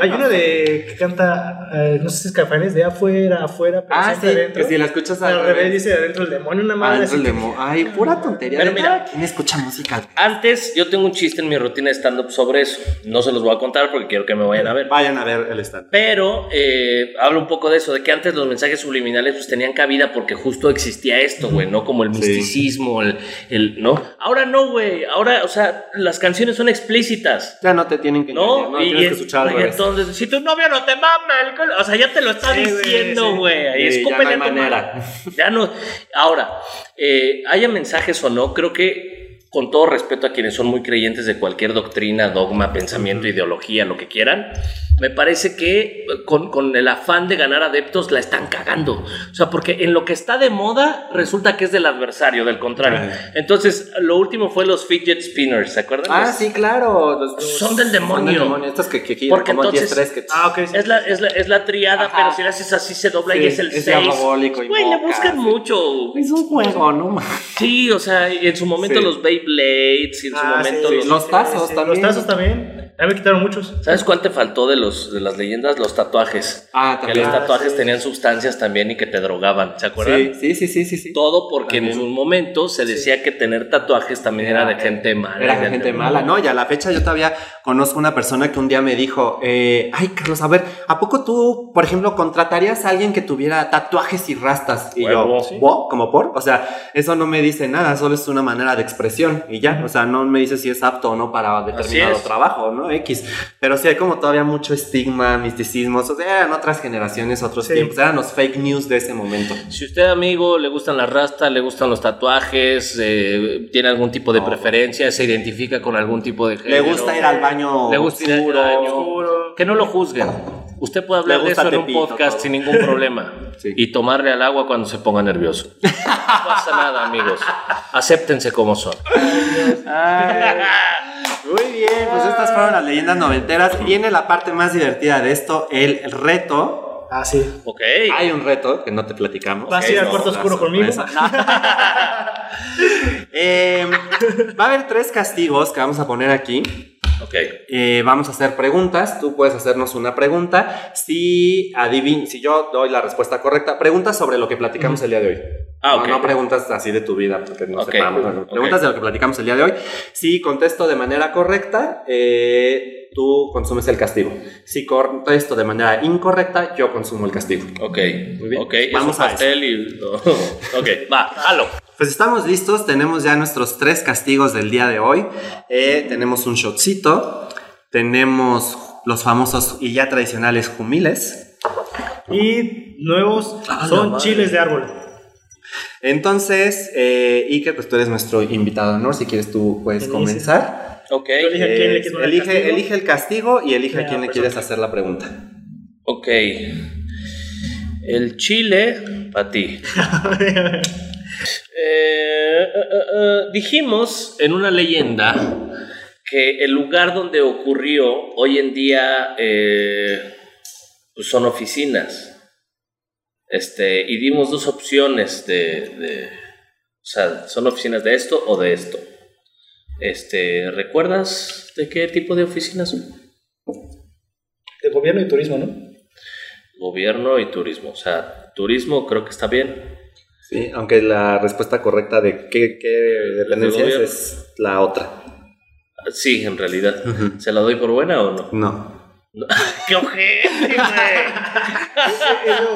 Hay uno de que canta, eh, no sé si es Cafanes, de afuera, afuera, pero Ah, sí, adentro. que si la escuchas al, Al revés dice adentro el demonio, una madre Adentro así. el demo. Ay, pura tontería. Pero de mira. ¿quién escucha música? Antes, yo tengo un chiste en mi rutina de stand-up sobre eso. No se los voy a contar porque quiero que me vayan a ver. Vayan a ver el stand. Pero eh, hablo un poco de eso, de que antes los mensajes subliminales pues tenían cabida porque justo existía esto, güey, ¿no? Como el Sí. misticismo, el, el, ¿no? Ahora no, güey, ahora, o sea, las canciones son explícitas, Ya no te tienen que ¿no? entender, no, tienes que escuchar al revés. Entonces, si tu novio no te mama, el col- o sea, ya te lo está Sí, diciendo, sí. güey, Sí, ya escúpele no hay a tu manera. Ya no. Ahora, eh, haya mensajes o no, creo que con todo respeto a quienes son muy creyentes de cualquier doctrina, dogma, pensamiento, ideología, lo que quieran, me parece que eh, con, con el afán de ganar adeptos la están cagando. O sea, porque en lo que está de moda resulta que es del adversario, del contrario. Entonces, lo último fue los fidget spinners, ¿se acuerdan? Ah, Los- sí, claro. los- los- Son del demonio. Estos que, que giran Porque como entonces- 10 que... Ah, ok. sí. Es la, es, la, es la triada, Ajá. pero si la haces así se dobla y es el es 6. diabólico y Güey, le buscan mucho. Es un juego, ¿no? Sí, o sea, y en su momento Sí. los Beyblades, y en su Ah, momento sí, los... sí, los tazos sí, también. Los tazos también. Ya me quitaron muchos. ¿Sabes cuál te faltó de, los, de las leyendas? Los tatuajes. Ah, Que también. los tatuajes sí. tenían sustancias también y que te drogaban, ¿se acuerdan? Sí, sí, sí, sí, sí. Todo porque en su momento se decía que tener tatuajes también era, de gente mala. Era de gente mala, ¿no? Y a la fecha yo todavía conozco una persona que un día me dijo, eh, ay, Carlos, a ver, ¿a poco tú, por ejemplo, contratarías a alguien que tuviera tatuajes y rastas? Y yo, Sí. ¿Wo? ¿Como por? O sea, eso no me dice nada, solo es una manera de expresión y ya, o sea, no me dice si es apto o no para determinado trabajo, ¿no? X. Pero sí hay como todavía mucho estigma, misticismo, o sea, eran otras generaciones, otros Sí. tiempos, eran los fake news de ese momento. Si usted, amigo, le gustan las rastas, le gustan los tatuajes, eh, tiene algún tipo de No. preferencia, se identifica con algún tipo de Le género. gusta ir al baño Le gusta ir al oscuro. baño. Que no lo juzguen. Usted puede hablar Le de eso en un podcast todo. sin ningún problema. (laughs) Sí. Y tomarle al agua cuando se ponga nervioso. No pasa nada, amigos. Acéptense como son. Muy bien, pues estas fueron las leyendas noventeras. Viene la parte más divertida de esto, el reto. Ah, sí. Ok. Hay un reto que no te platicamos. ¿Vas a ir al cuarto oscuro conmigo? Eh, (laughs) va a haber tres castigos que vamos a poner aquí. Ok. Eh, vamos a hacer preguntas. Tú puedes hacernos una pregunta. Si adivin, si yo doy la respuesta correcta, preguntas sobre lo que platicamos el día de hoy. Ah, no, no preguntas así de tu vida, porque no Ok. sepamos. Preguntas de lo que platicamos el día de hoy. Si contesto de manera correcta, eh, tú consumes el castigo. Si contesto de manera incorrecta, yo consumo el castigo. Ok. Muy bien. Ok. Vamos a pastel y. (laughs) ok. Va, halo. Pues estamos listos, tenemos ya nuestros tres castigos del día de hoy. Eh, tenemos un shotcito, tenemos los famosos y ya tradicionales jumiles. Y nuevos Ah, son chiles de árbol. Entonces, eh, Iker, pues tú eres nuestro invitado de honor, si quieres tú puedes Inicia. comenzar. Ok. Elige a quién le Eh, quieres poner el elige, castigo. elige el castigo y elige a quién le pues, quieres hacer la pregunta. Ok. El chile, para ti. (laughs) Eh, eh, eh, dijimos en una leyenda que el lugar donde ocurrió hoy en día eh, pues son oficinas. Este, y dimos dos opciones de, de- O sea, son oficinas de esto o de esto. Este, ¿recuerdas de qué tipo de oficinas son? De gobierno y turismo, ¿no? Gobierno y turismo. O sea, turismo creo que está bien. Sí, aunque la respuesta correcta de qué, qué dependencia es, la otra. Sí, en realidad. ¿Se la doy por buena o no? No. (laughs) ¡Qué ojete, güey!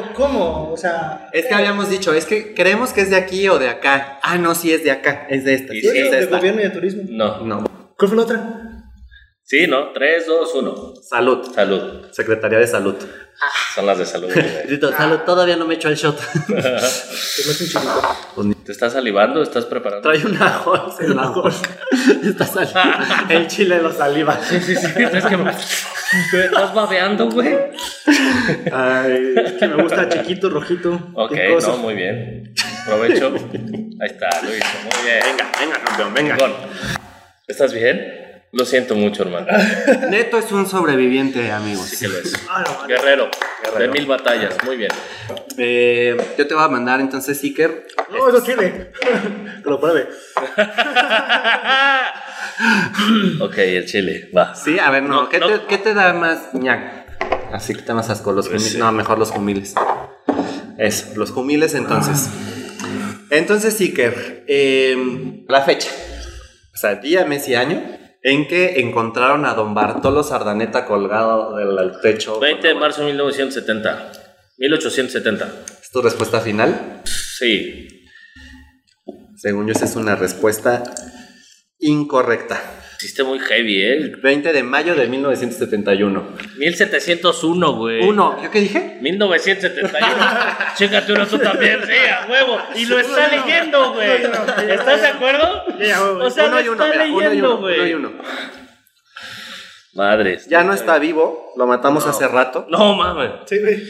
(laughs) ¿Cómo? O sea, Es que habíamos dicho, es que creemos que es de aquí o de acá. Ah, no, sí es de acá, es de esta. Y sí, es de de esta. gobierno y de turismo. No. No. ¿Cuál fue la otra? Sí, ¿no? 3, 2, 1. Salud. Salud. Secretaría de Salud. Son las de salud. güey. (laughs) Salud, todavía no me echo el shot. Te. ¿Te estás salivando? ¿Estás preparando? Trae una bolsa en la boca. (laughs) Está saliendo. (laughs) El chile lo saliva. Sí, sí, sí. Es que me... ¿Te estás babeando, güey? Ay, Que me gusta chiquito, rojito. Ok, no, muy bien. Provecho. Ahí está, lo hizo. Muy bien. venga, venga, campeón, venga. ¿Estás bien? Lo siento mucho, hermano. (laughs) Neto es un sobreviviente, amigos. Sí que lo es. Ah, no, vale. Guerrero, Guerrero. de mil batallas. Muy bien. Eh, yo te voy a mandar entonces, Iker. No, eso chile. (laughs) Que lo pruebe. (laughs) ok, el chile. Va. Sí, a ver, no. No, ¿Qué, no. Te, qué te da más ñac? Así que te más asco, los Pues sí. No, mejor los jumiles. Eso, los jumiles entonces. Entonces, Iker, eh, la fecha. O sea, día, mes y año en que encontraron a don Bartolo Sardaneta colgado del techo. 20 de marzo de 1970. 1870. ¿Es tu respuesta final? Sí. Según yo, esa es una respuesta incorrecta. Hiciste muy heavy, ¿eh? 20 de mayo de 1971. 1701, güey. Uno, ¿yo qué dije? 1971. (laughs) Chécate uno tú también, sí, a huevo. Y lo está leyendo, güey. ¿Estás de acuerdo? Ya, huevo. O sea, uno lo está mira, uno y leyendo, uno, uno y güey. uno. Madres. Ya no está vivo, lo matamos hace rato. No, mames. Sí, güey.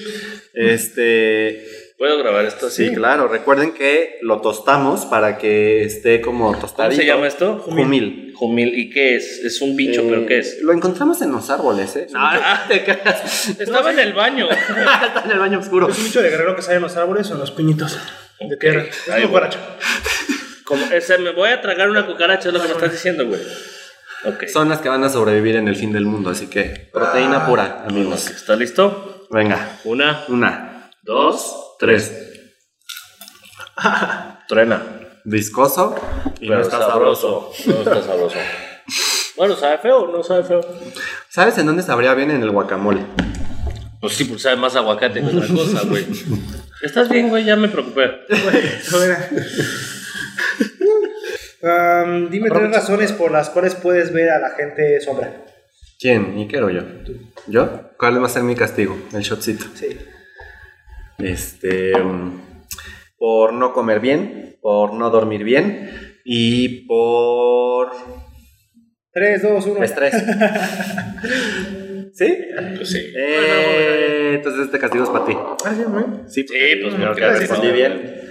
Este, ¿Puedo grabar esto sí, así? claro, recuerden que lo tostamos para que esté como ¿Cómo tostadito. se llama esto? Jumil. Jumil. ¿Y qué es? Es un bicho, pero ¿qué es? Eh, Lo encontramos en los árboles, ¿eh? No, no (laughs) te creas. Estaba en el baño. (laughs) Está en el baño oscuro. Es un bicho de guerrero que sale en los árboles o en los pinitos de tierra. Es Ahí un cucaracho. Como, ese, me voy a tragar una cucaracha, es lo que me estás diciendo, güey. Son las que van a sobrevivir en el fin del mundo, así que proteína pura, amigos. ¿Estás listo? Venga, Una, una, dos, tres. truena. Viscoso y no está sabroso. No está sabroso. Bueno, ¿sabe feo o no sabe feo? ¿Sabes en dónde sabría bien? En el guacamole. Pues sí, pues sabe más aguacate que otra cosa, güey. ¿Estás bien, güey? Ya me preocupé. (laughs) Um, dime tres razones por las cuales puedes ver a la gente sombra. ¿Quién? ¿Iker o yo? ¿Yo? ¿Cuál va a ser mi castigo? El shotcito. Sí. Este. por no comer bien, por no dormir bien y por. 3, 2, 1. estrés. ¿Sí? Pues sí. Eh, entonces este castigo es para ti. Ah, sí. Sí, Sí, pues creo porque que así respondí bien.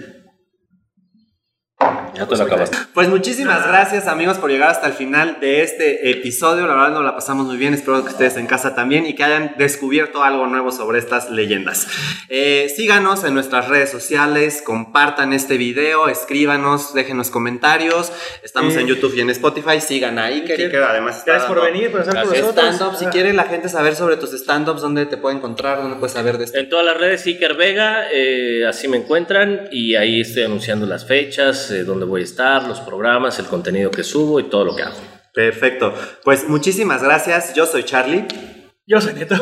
Ya te lo acabaste. Pues muchísimas gracias amigos por llegar hasta el final de este episodio. La verdad nos la pasamos muy bien. Espero que ustedes en casa también y que hayan descubierto algo nuevo sobre estas leyendas. Eh, síganos en nuestras redes sociales, compartan este video, escríbanos, déjenos comentarios. Estamos Eh, en YouTube y en Spotify. Sigan ahí, que Iker además está Gracias por venir, por estar con nosotros. Si Ah. quiere la gente saber sobre tus stand-ups, dónde te puede encontrar, dónde puedes saber de esto. En todas las redes, Iker Vega, eh, así me encuentran y ahí estoy anunciando las fechas, eh, dónde voy a estar, los programas, el contenido que subo y todo lo que hago. Perfecto. Pues muchísimas gracias. Yo soy Charlie Yo soy Neto.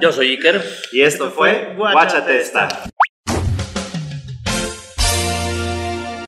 Yo soy Iker. y esto fue Guachatesta. Guachatesta.